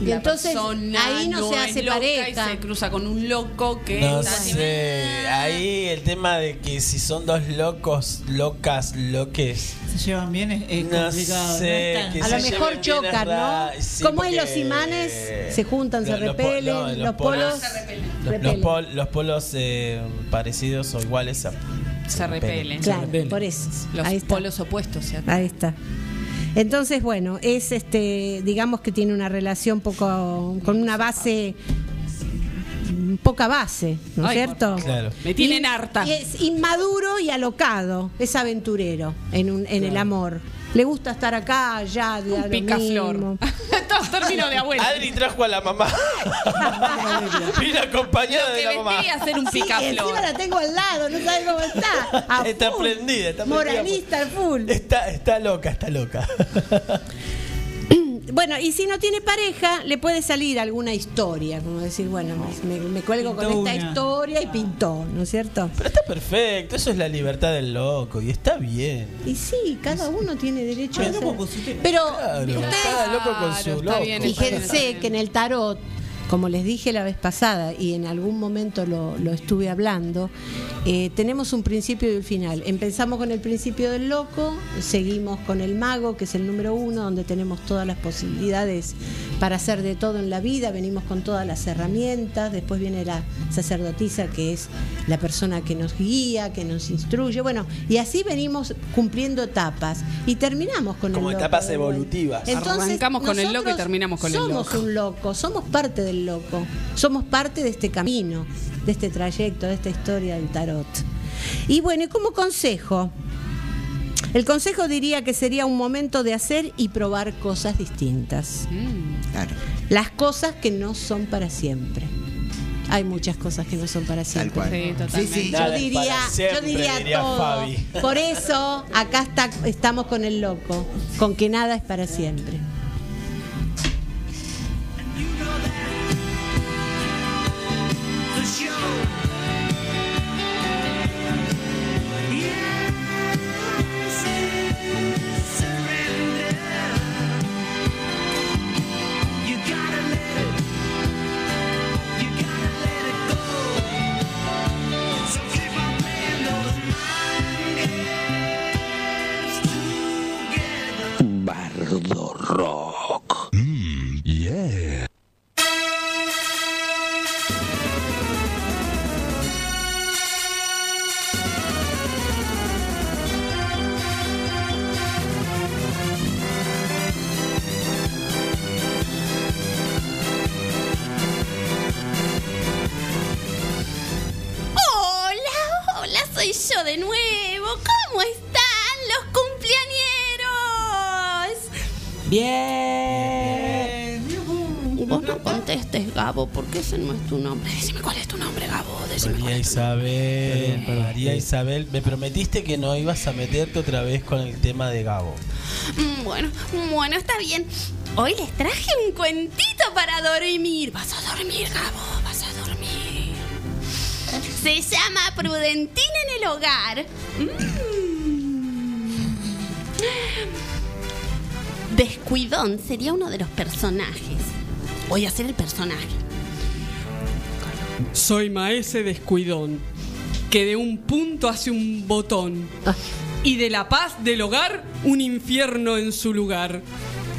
Y la entonces, persona ahí no se hace pareja. y se cruza con un loco que No sé, ahí el tema de que si son dos locos, locas, loques. Se llevan bien, es, es No complicado. sé, ¿no? Es tan- que A lo mejor chocan, ¿no? sí, Como es los imanes, se juntan, se Los- repelen, los polos Se repelen. Los, pol- polos eh, parecidos o iguales se, Se repelen. Claro, repelen. por eso. Los polos opuestos. ¿cierto? Ahí está. Entonces, bueno, es este, digamos que tiene una relación poco con una base poca base, ¿no es cierto? Claro. Me tienen harta. y es inmaduro y alocado, es aventurero en, un, en el amor. Le gusta estar acá, allá, de lo Picaflor. [laughs] Todos términos de abuela. Adri trajo a la mamá. [laughs] Vino acompañada de que la mamá. vendría a ser un Sí, encima picaflor. la tengo al lado, no sabe cómo está. A Está full. prendida, está prendida. Moralista al full. Está, está loca, está loca. [laughs] Bueno, y si no tiene pareja, le puede salir alguna historia, como decir, bueno, me, me cuelgo con esta una. historia y pintó, ¿no es cierto? Pero está perfecto, eso es la libertad del loco y está bien. Y sí, cada uno tiene derecho a hacer. Pero Claro, ustedes cada loco con su está loco. bien, fíjense bien. que en el tarot, como les dije la vez pasada y en algún momento lo, lo estuve hablando, eh, tenemos un principio y un final. Empezamos con el principio del loco, seguimos con el mago, que es el número uno, donde tenemos todas las posibilidades para hacer de todo en la vida, venimos con todas las herramientas, después viene la sacerdotisa, que es la persona que nos guía, que nos instruye, bueno, y así venimos cumpliendo etapas y terminamos con Como el loco etapas de vuelta. evolutivas. Arrancamos con el loco y terminamos con el somos loco. un loco, somos parte del loco, somos parte de este camino, de este trayecto, de esta historia del tarot. Y bueno, y como consejo, el consejo diría que sería un momento de hacer y probar cosas distintas. Mm. Claro. Las cosas que no son para siempre. Hay muchas cosas que no son para siempre. cual. Sí, Sí, totalmente. sí. Yo diría, siempre, yo diría, diría todo. Fabi. Por eso acá está, estamos con el loco, con que nada es para siempre. the show. Ese no es tu nombre. Decime cuál es tu nombre, Gabo. Decime María Isabel, María Isabel, me prometiste que no ibas a meterte otra vez con el tema de Gabo. Mm, Bueno, bueno, está bien. Hoy les traje un cuentito para dormir. Vas a dormir, Gabo, vas a dormir. Se llama Prudentina en el hogar. Mm. Descuidón sería uno de los personajes. Voy a ser el personaje. Soy Maese Descuidón, que de un punto hace un botón. Y de la paz del hogar, un infierno en su lugar.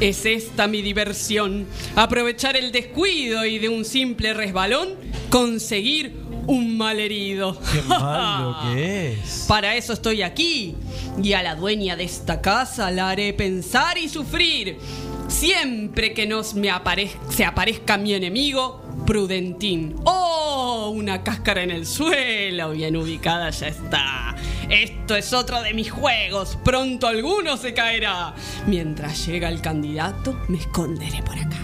Es esta mi diversión, aprovechar el descuido y de un simple resbalón, conseguir un malherido. Qué malo que es. [laughs] Para eso estoy aquí. Y a la dueña de esta casa la haré pensar y sufrir. Siempre que nos me aparez- se aparezca mi enemigo, Prudentín. ¡Oh! Una cáscara en el suelo, bien ubicada ya está. Esto es otro de mis juegos. Pronto alguno se caerá. Mientras llega el candidato, me esconderé por acá.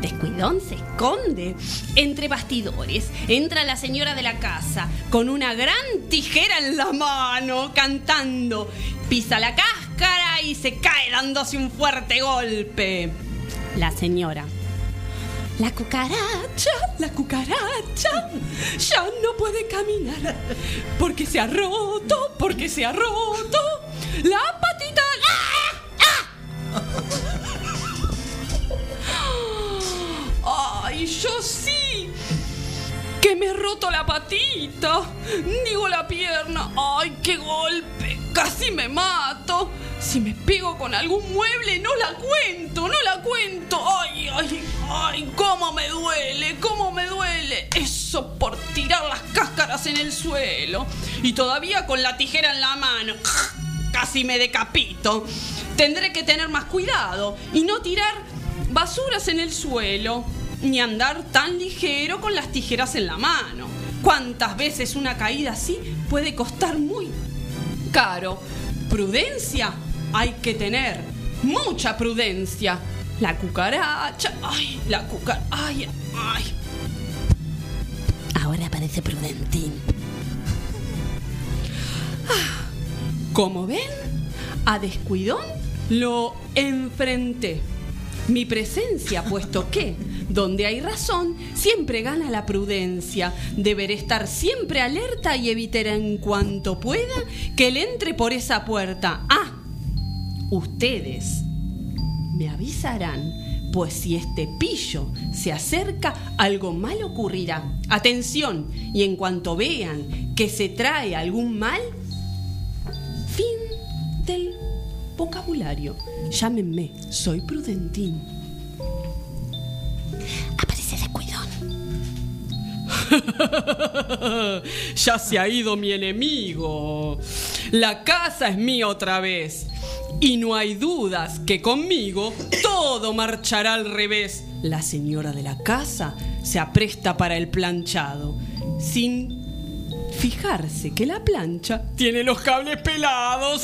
Descuidón se esconde entre bastidores. Entra la señora de la casa con una gran tijera en la mano, cantando. Pisa la cáscara y se cae dándose un fuerte golpe. La señora. La cucaracha, la cucaracha, ya no puede caminar. Porque se ha roto, porque se ha roto. La patita. ¡Ah! ¡Ay, yo sí! Que me he roto la patita. Digo la pierna. ¡Ay, qué golpe! Casi me mato. Si me pego con algún mueble, no la cuento, no la cuento. ¡Ay, ay, ay! ¡Cómo me duele! ¡Cómo me duele! Eso por tirar las cáscaras en el suelo. Y todavía con la tijera en la mano. [laughs] Casi me decapito. Tendré que tener más cuidado y no tirar basuras en el suelo, ni andar tan ligero con las tijeras en la mano. ¿Cuántas veces una caída así puede costar muy caro? Prudencia hay que tener, mucha prudencia. La cucaracha, ay, la cucaracha, ay, ay. Ahora aparece Prudentín. Como ven, a descuidón lo enfrenté. Mi presencia, puesto que, donde hay razón, siempre gana la prudencia. Deberé estar siempre alerta y evitar en cuanto pueda que él entre por esa puerta. Ah, ustedes me avisarán, pues si este pillo se acerca, algo mal ocurrirá. Atención, y en cuanto vean que se trae algún mal, fin del vocabulario. Llámenme, soy Prudentín. Aparece descuidón. [laughs] ya se ha ido mi enemigo. La casa es mía otra vez. Y no hay dudas que conmigo todo marchará al revés. La señora de la casa se apresta para el planchado, sin fijarse que la plancha tiene los cables pelados.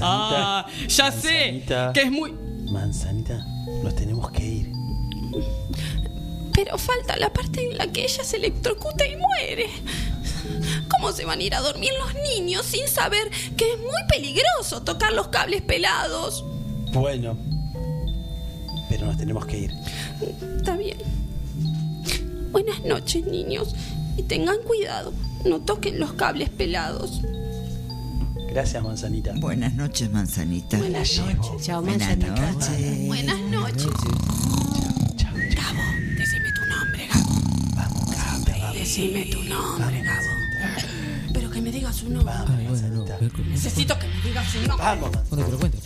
ah, ya sé que es muy... Manzanita, nos tenemos que ir. Pero falta la parte en la que ella se electrocuta y muere. ¿Cómo se van a ir a dormir los niños sin saber que es muy peligroso tocar los cables pelados? Bueno, pero nos tenemos que ir. Está bien. Buenas noches, niños. Y tengan cuidado. No toquen los cables pelados. Gracias, Manzanita. Buenas noches, manzanita. Buenas noches. Chao, Buenas manzanita. noches. Buenas noches. Gabo, decime tu nombre, Gabo. Decime tu nombre, Gabo. Pero que me digas su nombre. No. Necesito que me digas su nombre. Vamos. Bueno, te lo cuento.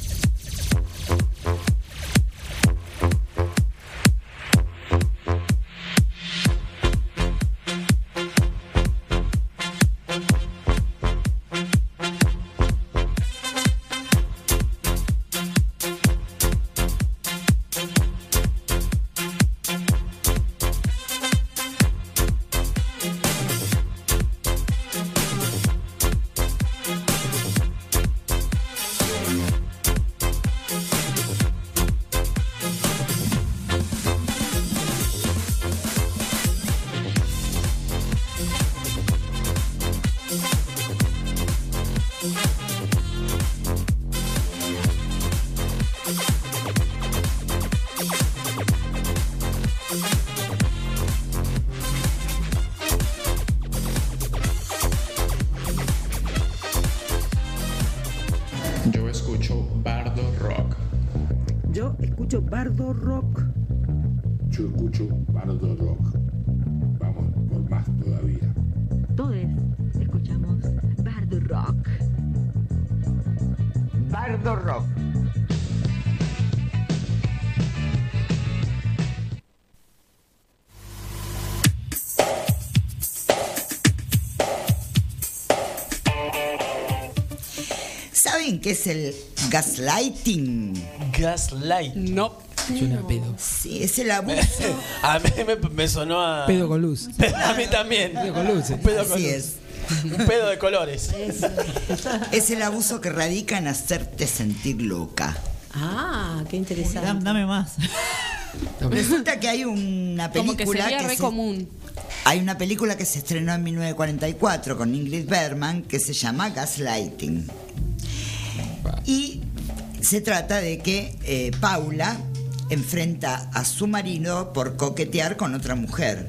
Qué es el gaslighting? Gaslighting. No. Suena a pedo. Sí, es el abuso. [laughs] a mí me, me sonó a. Pedo con luz. [laughs] A mí también. Pedo con luz. Pedo con Así luz. es. Un pedo de colores. Es el abuso que radica en hacerte sentir loca. Ah, qué interesante. Dame, dame más. [laughs] Resulta que hay una Como que película sería que re se- común. hay una película que se estrenó en 1944 con Ingrid Bergman que se llama Gaslighting. Y se trata de que eh, Paula enfrenta a su marido por coquetear con otra mujer.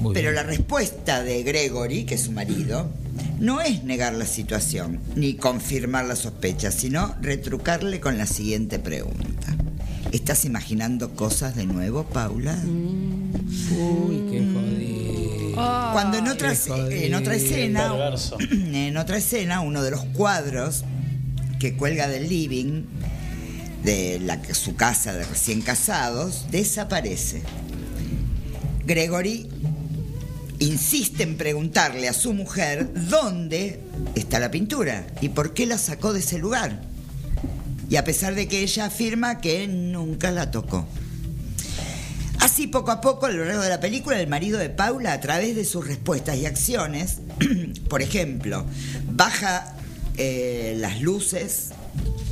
Muy Pero bien. la respuesta de Gregory, que es su marido, no es negar la situación ni confirmar la sospecha, sino retrucarle con la siguiente pregunta. ¿Estás imaginando cosas de nuevo, Paula? Uy, qué jodido. Cuando en otra, Qué jodido. en otra escena, Perverso. [clears throat] en otra escena, uno de los cuadros que cuelga del living de la, su casa de recién casados desaparece. Gregory insiste en preguntarle a su mujer dónde está la pintura y por qué la sacó de ese lugar. Y a pesar de que ella afirma que nunca la tocó. Así, poco a poco, a lo largo de la película, el marido de Paula, a través de sus respuestas y acciones, [clears throat] por ejemplo, baja eh, las luces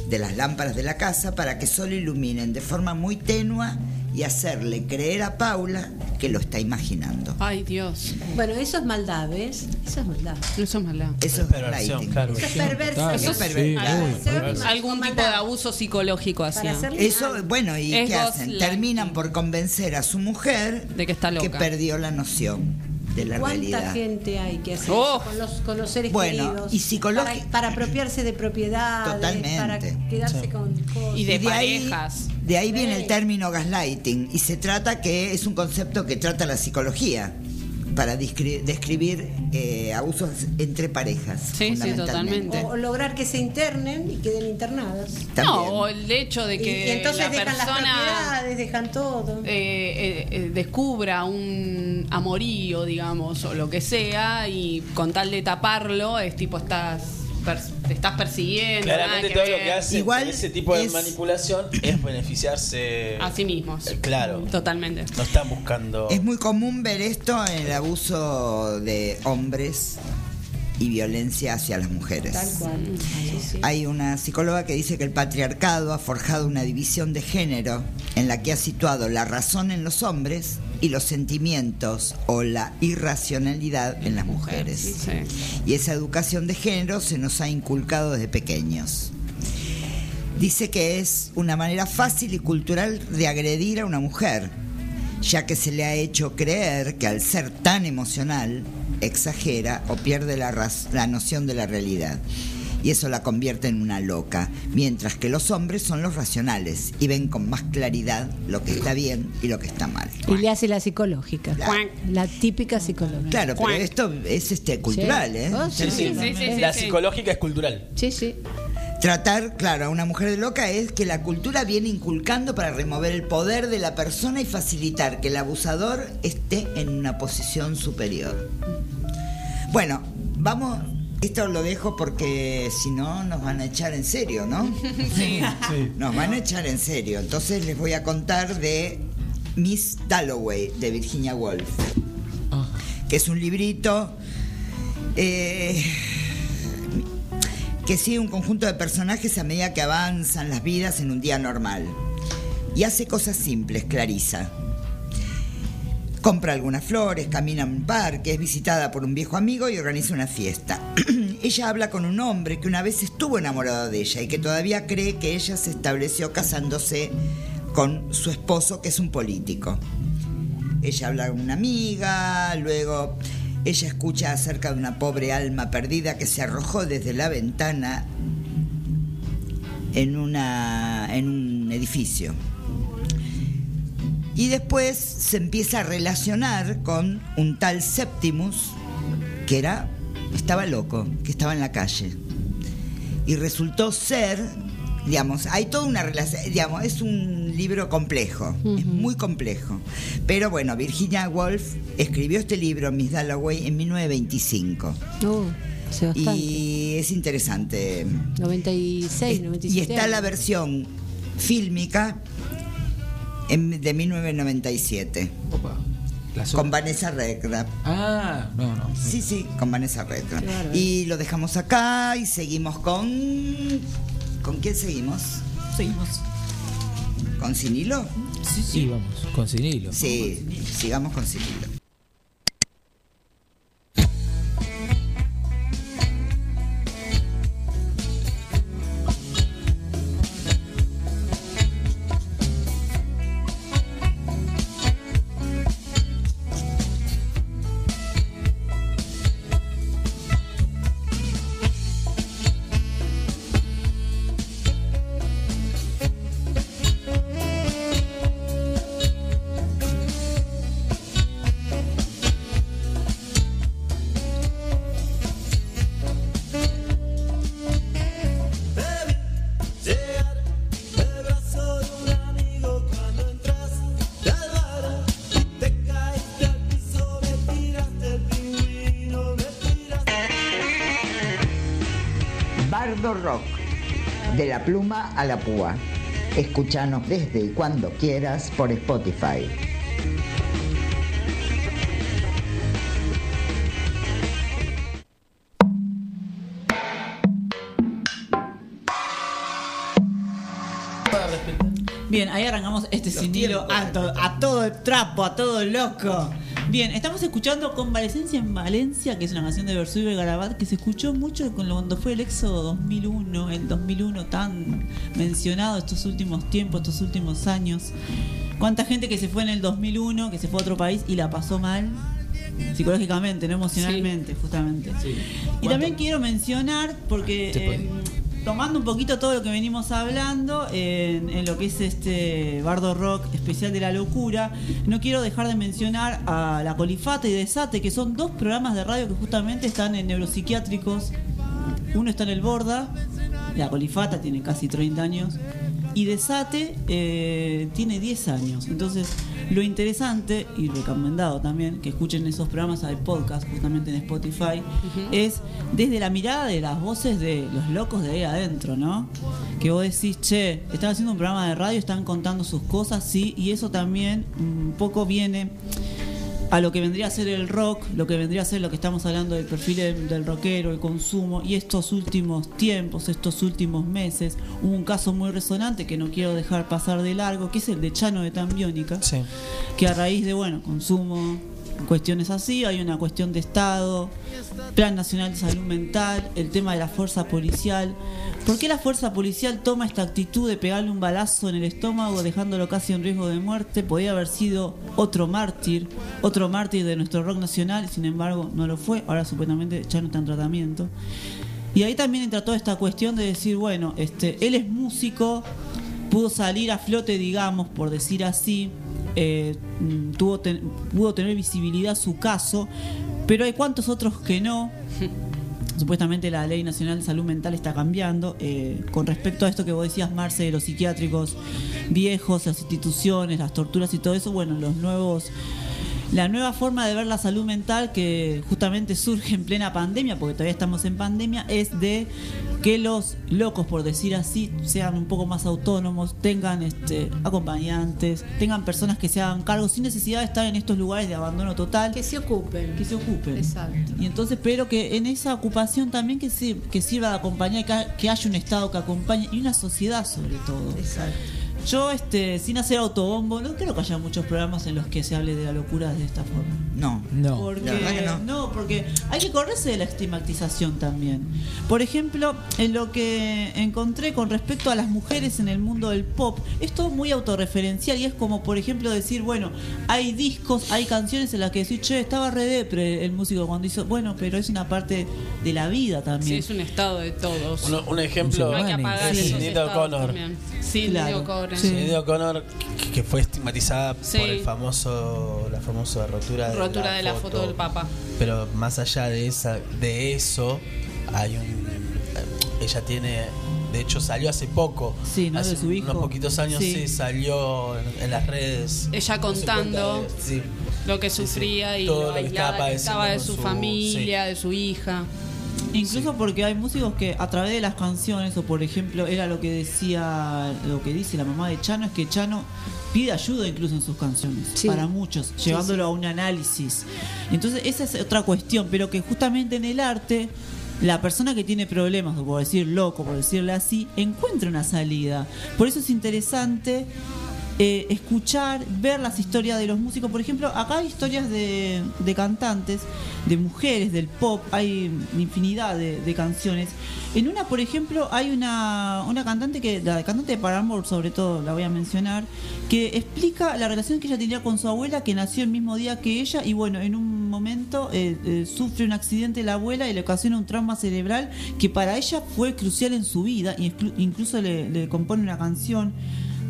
de las lámparas de la casa para que solo iluminen de forma muy tenua y hacerle creer a Paula que lo está imaginando. Ay, Dios. Bueno, eso es maldad, ¿ves? Eso es maldad. Eso es maldad. Eso es Perversión, lighting. claro. Eso es perverso. Eso es perverso. Sí, Algún- tipo de abuso psicológico hacerle Eso, bueno, ¿y Es qué hacen? Terminan por convencer a su mujer De que está loca. perdió la noción de la ¿Cuánta realidad. gente hay que hacer Oh. con los, con los seres Bueno, queridos? y psicológi- para, para apropiarse de propiedades, Totalmente. para quedarse con cosas. Y de Y de ahí- parejas. De ahí viene el término gaslighting y se trata que es un concepto que trata la psicología para descri- describir eh, abusos entre parejas. Sí, sí, fundamentalmente. totalmente. O, o lograr que se internen y queden internadas. También. No, o el hecho de que y entonces la dejan las persona propiedades, dejan todo. eh, eh, eh, descubra un amorío, digamos, o lo que sea, y con tal de taparlo, es tipo, estás, te estás persiguiendo. Claramente todo lo que hace Igual ese tipo de es- manipulación es beneficiarse. A sí mismos. Eh, Claro. Totalmente. No están buscando. Es muy común ver esto en el abuso de hombres y violencia hacia las mujeres. Tal cual. Hay una psicóloga que dice que el patriarcado ha forjado una división de género en la que ha situado la razón en los hombres y los sentimientos o la irracionalidad en las mujeres. Sí. Y esa educación de género se nos ha inculcado desde pequeños. Dice que es una manera fácil y cultural de agredir a una mujer, ya que se le ha hecho creer que al ser tan emocional, exagera o pierde la, la noción de la realidad. Y eso la convierte en una loca, mientras que los hombres son los racionales y ven con más claridad lo que está bien y lo que está mal. Y le hace la psicológica. La típica psicológica. Claro, pero esto es este cultural, ¿eh? Oh, sí, sí, sí, sí, la sí. psicológica es cultural. Sí, sí. Tratar, claro, a una mujer de loca es que la cultura viene inculcando para remover el poder de la persona y facilitar que el abusador esté en una posición superior. Bueno, vamos, esto lo dejo porque si no nos van a echar en serio, ¿no? [laughs] Sí. Nos van a echar en serio. Entonces les voy a contar de Miss Dalloway de Virginia Woolf, que es un librito eh, que sigue un conjunto de personajes a medida que avanzan las vidas en un día normal. Y hace cosas simples, Clarisa. Compra algunas flores, camina a un parque, es visitada por un viejo amigo y organiza una fiesta. [clears throat] ella habla con un hombre que una vez estuvo enamorado de ella y que todavía cree que ella se estableció casándose con su esposo, que es un político. Ella habla con una amiga, luego ella escucha acerca de una pobre alma perdida que se arrojó desde la ventana en una en un edificio. Y después se empieza a relacionar con un tal Septimus, que era, estaba loco, que estaba en la calle. Y resultó ser, digamos, hay toda una relación, digamos, es un libro complejo, es muy complejo. Pero bueno, Virginia Woolf escribió este libro, Miss Dalloway, en 1925. Uh, hace bastante. Y es interesante. 96, 97. Y está la versión fílmica en- de 1997. La Con Vanessa Redgrave. Ah, no, no. Sí, sí, con Vanessa Redgrave. Claro. Y lo dejamos acá y seguimos con. ¿Con quién seguimos? Seguimos. ¿Con Sinilo? Sí, Sí, vamos, con Sinilo. Sí, sigamos con Sinilo. Pluma a la púa. Escúchanos desde y cuando quieras por Spotify. Bien, ahí arrancamos este sinilo a, to- a todo el trapo, a todo loco. Bien, estamos escuchando Convalecencia en Valencia, que es una canción de Versuit y Garabat que se escuchó mucho cuando fue el éxodo 2001, el 2001 tan mencionado estos últimos tiempos, estos últimos años. ¿Cuánta gente que se fue en el 2001, que se fue a otro país y la pasó mal? Psicológicamente, no emocionalmente, justamente. Y también quiero mencionar, porque puede. eh, tomando un poquito todo lo que venimos hablando en, lo que es este Bardo Rock especial de la locura, no quiero dejar de mencionar a La Colifata y Desate, que son dos programas de radio que justamente están en neuropsiquiátricos. Uno está en el Borda, La Colifata tiene casi 30 años, y Desate eh, tiene 10 años. Entonces, lo interesante y recomendado también que escuchen esos programas de podcast justamente en Spotify es desde la mirada de las voces de los locos de ahí adentro, ¿no? Que vos decís, che, están haciendo un programa de radio, están contando sus cosas, sí, y eso también un poco viene a lo que vendría a ser el rock, lo que vendría a ser lo que estamos hablando del perfil del, del rockero, el consumo, y estos últimos tiempos, estos últimos meses, hubo un caso muy resonante que no quiero dejar pasar de largo, que es el de Chano de Tambiónica, que a raíz de, bueno, consumo, cuestiones así, hay una cuestión de Estado, Plan Nacional de Salud Mental, el tema de la fuerza policial. ¿Por qué la fuerza policial toma esta actitud de pegarle un balazo en el estómago dejándolo casi en riesgo de muerte? Podría haber sido otro mártir, otro mártir de nuestro rock nacional, sin embargo no lo fue, ahora supuestamente ya no está en tratamiento. Y ahí también entra toda esta cuestión de decir, bueno, este, él es músico, pudo salir a flote, digamos, por decir así, eh, tuvo ten- pudo tener visibilidad su caso, pero hay cuantos otros que no. [laughs] Supuestamente la Ley Nacional de Salud Mental está cambiando. eh, con respecto a esto que vos decías, Marce, de los psiquiátricos viejos, las instituciones, las torturas y todo eso, bueno, los nuevos la nueva forma de ver la salud mental que justamente surge en plena pandemia, porque todavía estamos en pandemia, es de que los locos, por decir así, sean un poco más autónomos, tengan este, acompañantes, tengan personas que se hagan cargo sin necesidad de estar en estos lugares de abandono total. Que se ocupen. Que se ocupen. Exacto. Y entonces, pero que en esa ocupación también que, sir- que sirva de acompañar, que haya un Estado que acompañe y una sociedad sobre todo. Exacto. Yo, este, sin hacer autobombo, no creo que haya muchos programas en los que se hable de la locura de esta forma. No. No. Porque, La verdad que no. no, porque hay que correrse de la estigmatización también. Por ejemplo, en lo que encontré con respecto a las mujeres en el mundo del pop, es todo muy autorreferencial y es como, por ejemplo, decir, bueno, hay discos, hay canciones en las que decís, che, estaba re depre el músico cuando hizo, bueno, pero es una parte de la vida Sí, también. es un estado de todos. Un, un ejemplo, Hay que apagar Sí. esos O'Connor. Sí, Claro. O'Connor. Sinead O'Connor, que, que fue estigmatizada Sí. por el famoso, la famosa rotura, Rotura de la foto del Papa. Pero más allá de esa, de eso, hay un, ella tiene, de hecho salió hace poco, Sí, ¿no? hace De su hijo. unos poquitos años, Sí. sí, salió en, en las redes. Ella contando de- sí. lo que sufría y Todo lo lo que aislada estaba que estaba de su, su- familia, de su hija. Incluso porque hay músicos que a través de las canciones, o por ejemplo, era lo que decía, lo que dice la mamá de Chano, es que Chano pide ayuda incluso en sus canciones, Sí. para muchos, Sí, llevándolo sí. a un análisis. Entonces, esa es otra cuestión, pero que justamente en el arte, la persona que tiene problemas, o por decir loco, por decirle así, encuentra una salida. Por eso es interesante eh, escuchar, ver las historias de los músicos. Por ejemplo, acá hay historias de, de cantantes, de mujeres, del pop, hay infinidad de, de canciones. En una, por ejemplo, hay una, una cantante que, la cantante de Paramore sobre todo, la voy a mencionar, que explica la relación que ella tenía con su abuela, que nació el mismo día que ella, y bueno, en un momento eh, eh, sufre un accidente la abuela y le ocasiona un trauma cerebral que para ella fue crucial en su vida, exclu- incluso le compone una canción.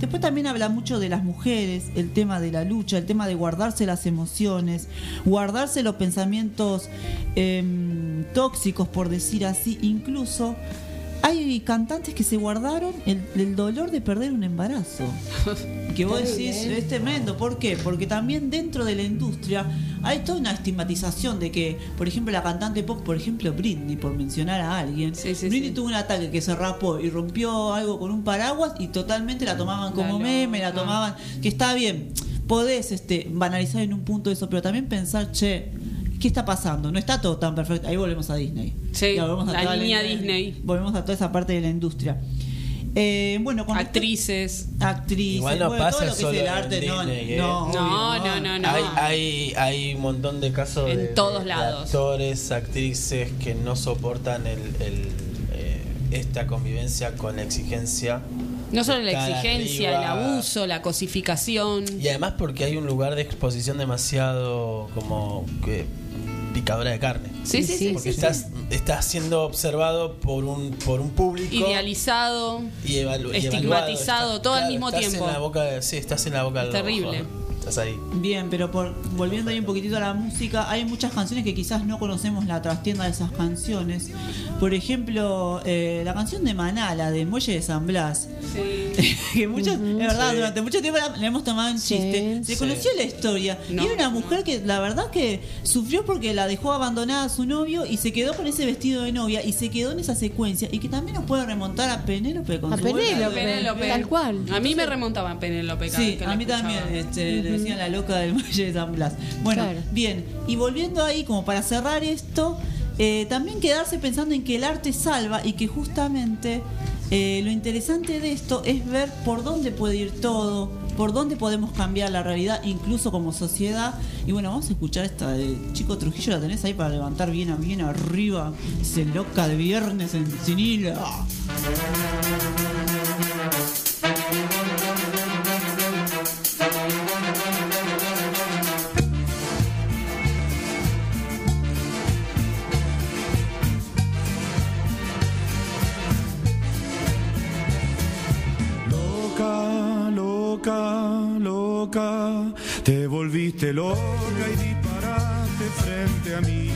Después también habla mucho de las mujeres, el tema de la lucha, el tema de guardarse las emociones, guardarse los pensamientos em, tóxicos, por decir así. Incluso hay cantantes que se guardaron el, el dolor de perder un embarazo. [laughs] Que vos decís, es tremendo. ¿Por qué? Porque también dentro de la industria hay toda una estigmatización de que, por ejemplo, la cantante pop, por ejemplo, Britney, por mencionar a alguien, Britney tuvo un ataque que se rapó y rompió algo con un paraguas y totalmente la tomaban como La meme, la loca. tomaban, que está bien, podés este, banalizar en un punto eso, pero también pensar, che, ¿qué está pasando? No está todo tan perfecto. Ahí volvemos a Disney. Sí, Ya volvemos a la toda línea Disney. Volvemos a toda esa parte de la industria. Eh, bueno, con Actrices. Actrices. Igual no bueno, pasa todo lo que solo es el en arte, no, Disney, ¿eh? no, No, no, no, no. Hay, hay, hay un montón de casos En de, todos de lados. actores, actrices que no soportan el, el, eh, esta convivencia con la exigencia. No solo la exigencia, el abuso, la cosificación. Y además porque hay un lugar de exposición demasiado como que picadora de carne. Sí, sí, sí, Porque sí, estás, estás siendo observado por un, por un público. Idealizado, y evalu- y estigmatizado, todo al mismo estás tiempo. En la boca de- sí, estás en la boca del Terrible. Estás ahí. Bien, pero por, volviendo ahí un poquitito a la música, hay muchas canciones que quizás no conocemos la trastienda de esas canciones. Por ejemplo, eh, la canción de Maná, la de Muelle de San Blas. [laughs] que muchas, es verdad, Sí. durante mucho tiempo la, la hemos tomado en chiste. Se Sí. conoció la historia. No. Y era una mujer que la verdad que sufrió porque la dejó abandonada a su novio y se quedó con ese vestido de novia y se quedó en esa secuencia. Y que también nos puede remontar a Penélope con A su Penélope, Penélope. tal cual. A mí me remontaba a Penélope. Sí, a mí escuchaba. también este. Decían la loca del [laughs] muelle de San Blas. Bueno, Claro. bien, y volviendo ahí, como para cerrar esto, eh, también quedarse pensando en que el arte salva y que justamente eh, lo interesante de esto es ver por dónde puede ir todo, por dónde podemos cambiar la realidad, incluso como sociedad. Y bueno, vamos a escuchar esta de Chico Trujillo, la tenés ahí para levantar bien, bien arriba, se loca de viernes en Cinila. Te volviste loca y disparaste frente a mí.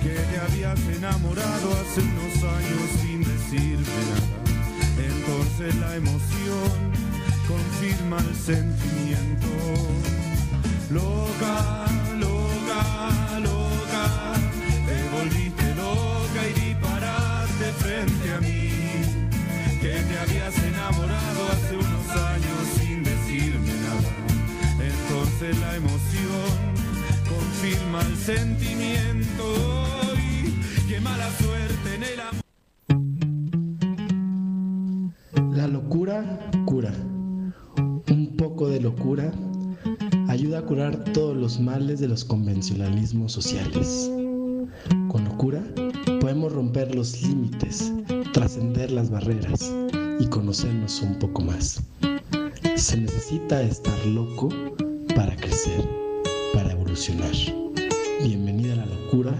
Que te habías enamorado hace unos años sin decirme nada. Entonces la emoción confirma el sentimiento. Loca, loca, loca, te volviste loca y disparaste frente a mí que te habías enamorado hace unos años sin decirme la emoción confirma el sentimiento y mala suerte en el amor. La locura cura. Un poco de locura ayuda a curar todos los males de los convencionalismos sociales. Con locura podemos romper los límites, trascender las barreras y conocernos un poco más. Se necesita estar loco para crecer, para evolucionar. Bienvenida a la locura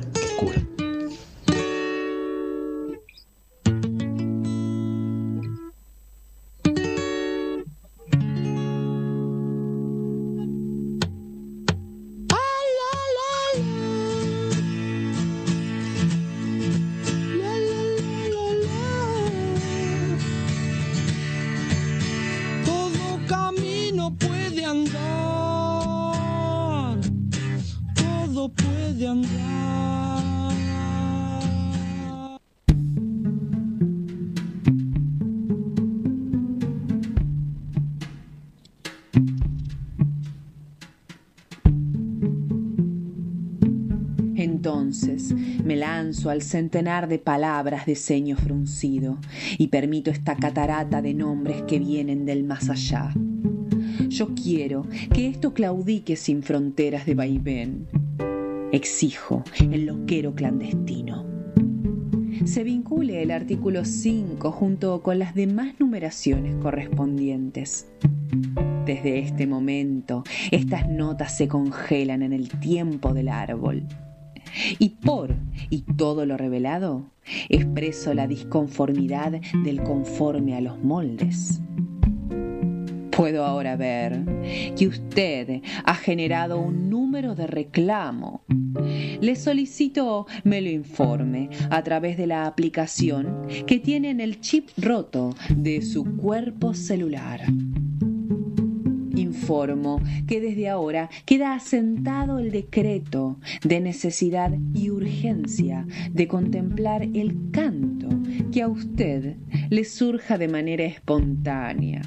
centenar de palabras de ceño fruncido y permito esta catarata de nombres que vienen del más allá. Yo quiero que esto claudique sin fronteras de vaivén. Exijo el loquero clandestino. Se vincule el artículo 5 junto con las demás numeraciones correspondientes. Desde este momento, estas notas se congelan en el tiempo del árbol. Y por y todo lo revelado, expreso la disconformidad del conforme a los moldes. Puedo ahora ver que usted ha generado un número de reclamo. Le solicito me lo informe a través de la aplicación que tiene en el chip roto de su cuerpo celular. Informo que desde ahora queda asentado el decreto de necesidad y urgencia de contemplar el canto que a usted le surja de manera espontánea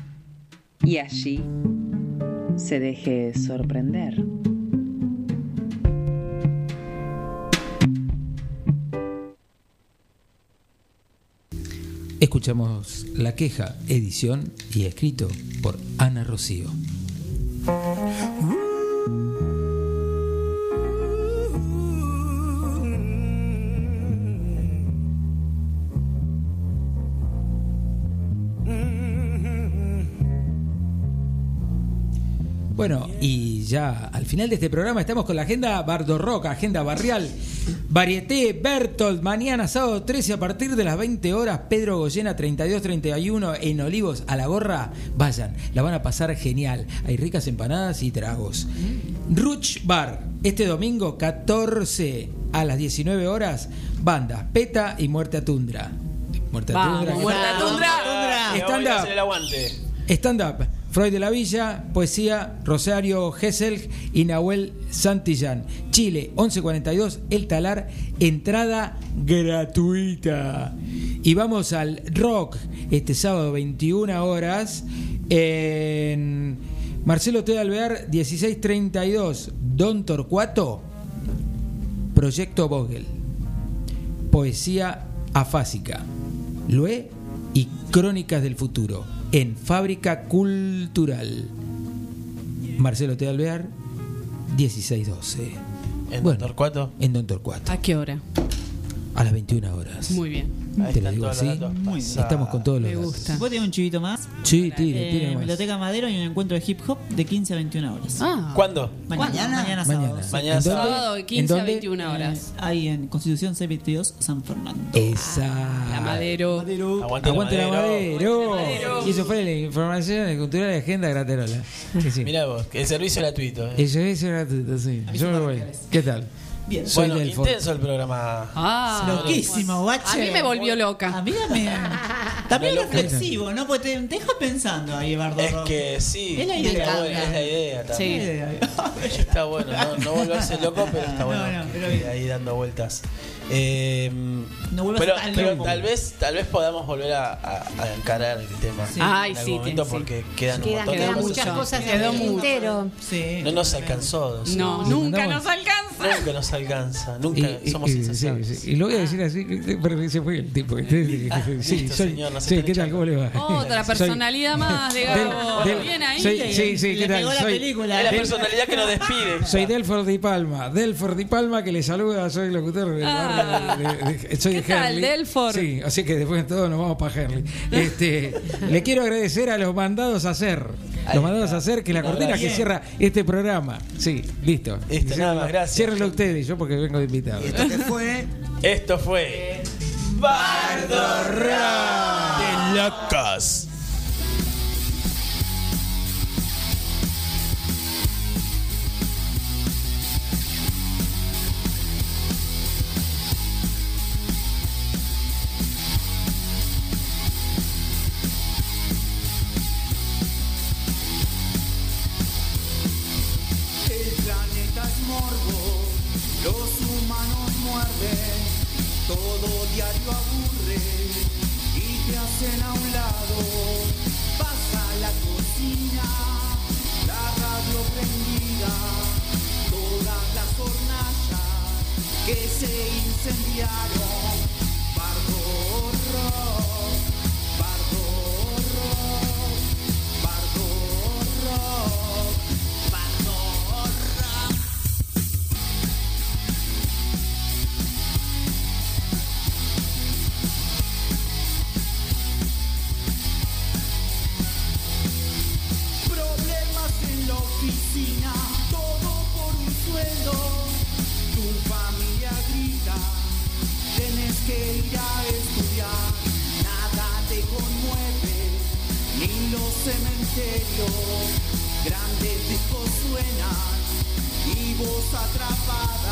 y allí se deje sorprender. Escuchamos La queja, edición y escrito por Ana Rocío. Bueno, y ya al final de este programa estamos con la agenda Bardo Rock, agenda barrial, Varieté, Bertolt, mañana sábado 13 a partir de las 20 horas, Pedro Goyena 3231 en Olivos a la gorra. Vayan, la van a pasar genial. Hay ricas empanadas y tragos. Ruch Bar, este domingo 14 a las 19 horas, bandas Peta y Muerte a Tundra. Muerte a Tundra. Muerte a Tundra. Stand a up. Stand up. Freud de la Villa, poesía, Rosario Gesell y Nahuel Santillán. Chile, 1142, El Talar, entrada gratuita. Y vamos al rock este sábado, 21 horas, en Marcelo T. Alvear, 1632, Don Torcuato, Proyecto Vogel. Poesía afásica. Lue y Crónicas del Futuro en Fábrica Cultural. Marcelo T. Alvear, 1612. ¿En Bueno, Don Torcuato? En Don Torcuato. ¿A qué hora? A las 21 horas. Muy bien. Ahí Te lo digo así. Muy. Estamos con todos los Me datos. gusta. ¿Vos tenés un chivito más? Sí, tire, Eh, tire más. Biblioteca Madero y un encuentro de hip hop de 15 a 21 horas. Ah, ¿Cuándo? Mañana, mañana, sábado. Mañana. Mañana ¿En dónde? sábado de ¿En 15 a dónde? 21 horas. Ahí en Constitución C22, San Fernando. Esa. La Madero. Aguante, Aguante la madero. Madero. Y eso fue la información de cultural de agenda Graterola. Que sí. Mirá vos, el servicio gratuito. ¿eh? El servicio gratuito, sí. Yo me voy. ¿Qué tal? Bien. Soy bueno, Delfort. intenso el programa. Ah, Loquísimo, guache. a mí me volvió loca. A mí. También es lo- reflexivo, ¿no? Porque te, te deja pensando ahí, Bardo. Es que sí, Es la idea. bueno, es la idea también. Sí. Está bueno, no, no volverse loco, pero está bueno No, no, pero ahí dando vueltas. Eh, No vuelvas pero a tan pero loco. tal vez tal vez podamos volver a, a- a encarar el tema Sí. Ay, en sí, algún momento sí. porque quedan muchas cosas en Quedó el mucho. tintero. Sí. No nos alcanzó. sí. No, nunca nos alcanza. Nunca nos alcanza, nunca Y, y- somos y- sí, insaciables. sí. Y lo voy a decir así, pero se fue el tipo. Sí, Ah, sí, listo, soy- señor, nos sí, están ¿qué tal? ¿Cómo le va? Otra personalidad más [laughs] de Gabo. del- Bien ahí. soy- sí, sí, Le ¿qué tal? pegó la Soy, película. Es la personalidad que nos despide. soy Delford Di Palma. Delford Di Palma que le saluda, soy locutor del Ah. soy de ¿Qué tal. Delford? Sí, así que después de todo nos vamos para Herley. [laughs] Este, le quiero agradecer a los mandados a hacer. Ahí Los mandados está. a hacer, que la cortina que cierra este programa. Sí, listo. Listo, nada más, gracias. Ciérrenlo ustedes, yo porque vengo de invitado. ¿Esto qué fue? Esto fue Bardo Rock de locos. diario aburre y te hacen a un lado. Pasa la cocina, la radio prendida, todas las hornallas que se incendiaron. Bardo rock, bardo rock, bardo rock. Cementerio, grandes discos suenan y voz atrapada.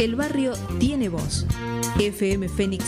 El barrio tiene voz. FM Fénix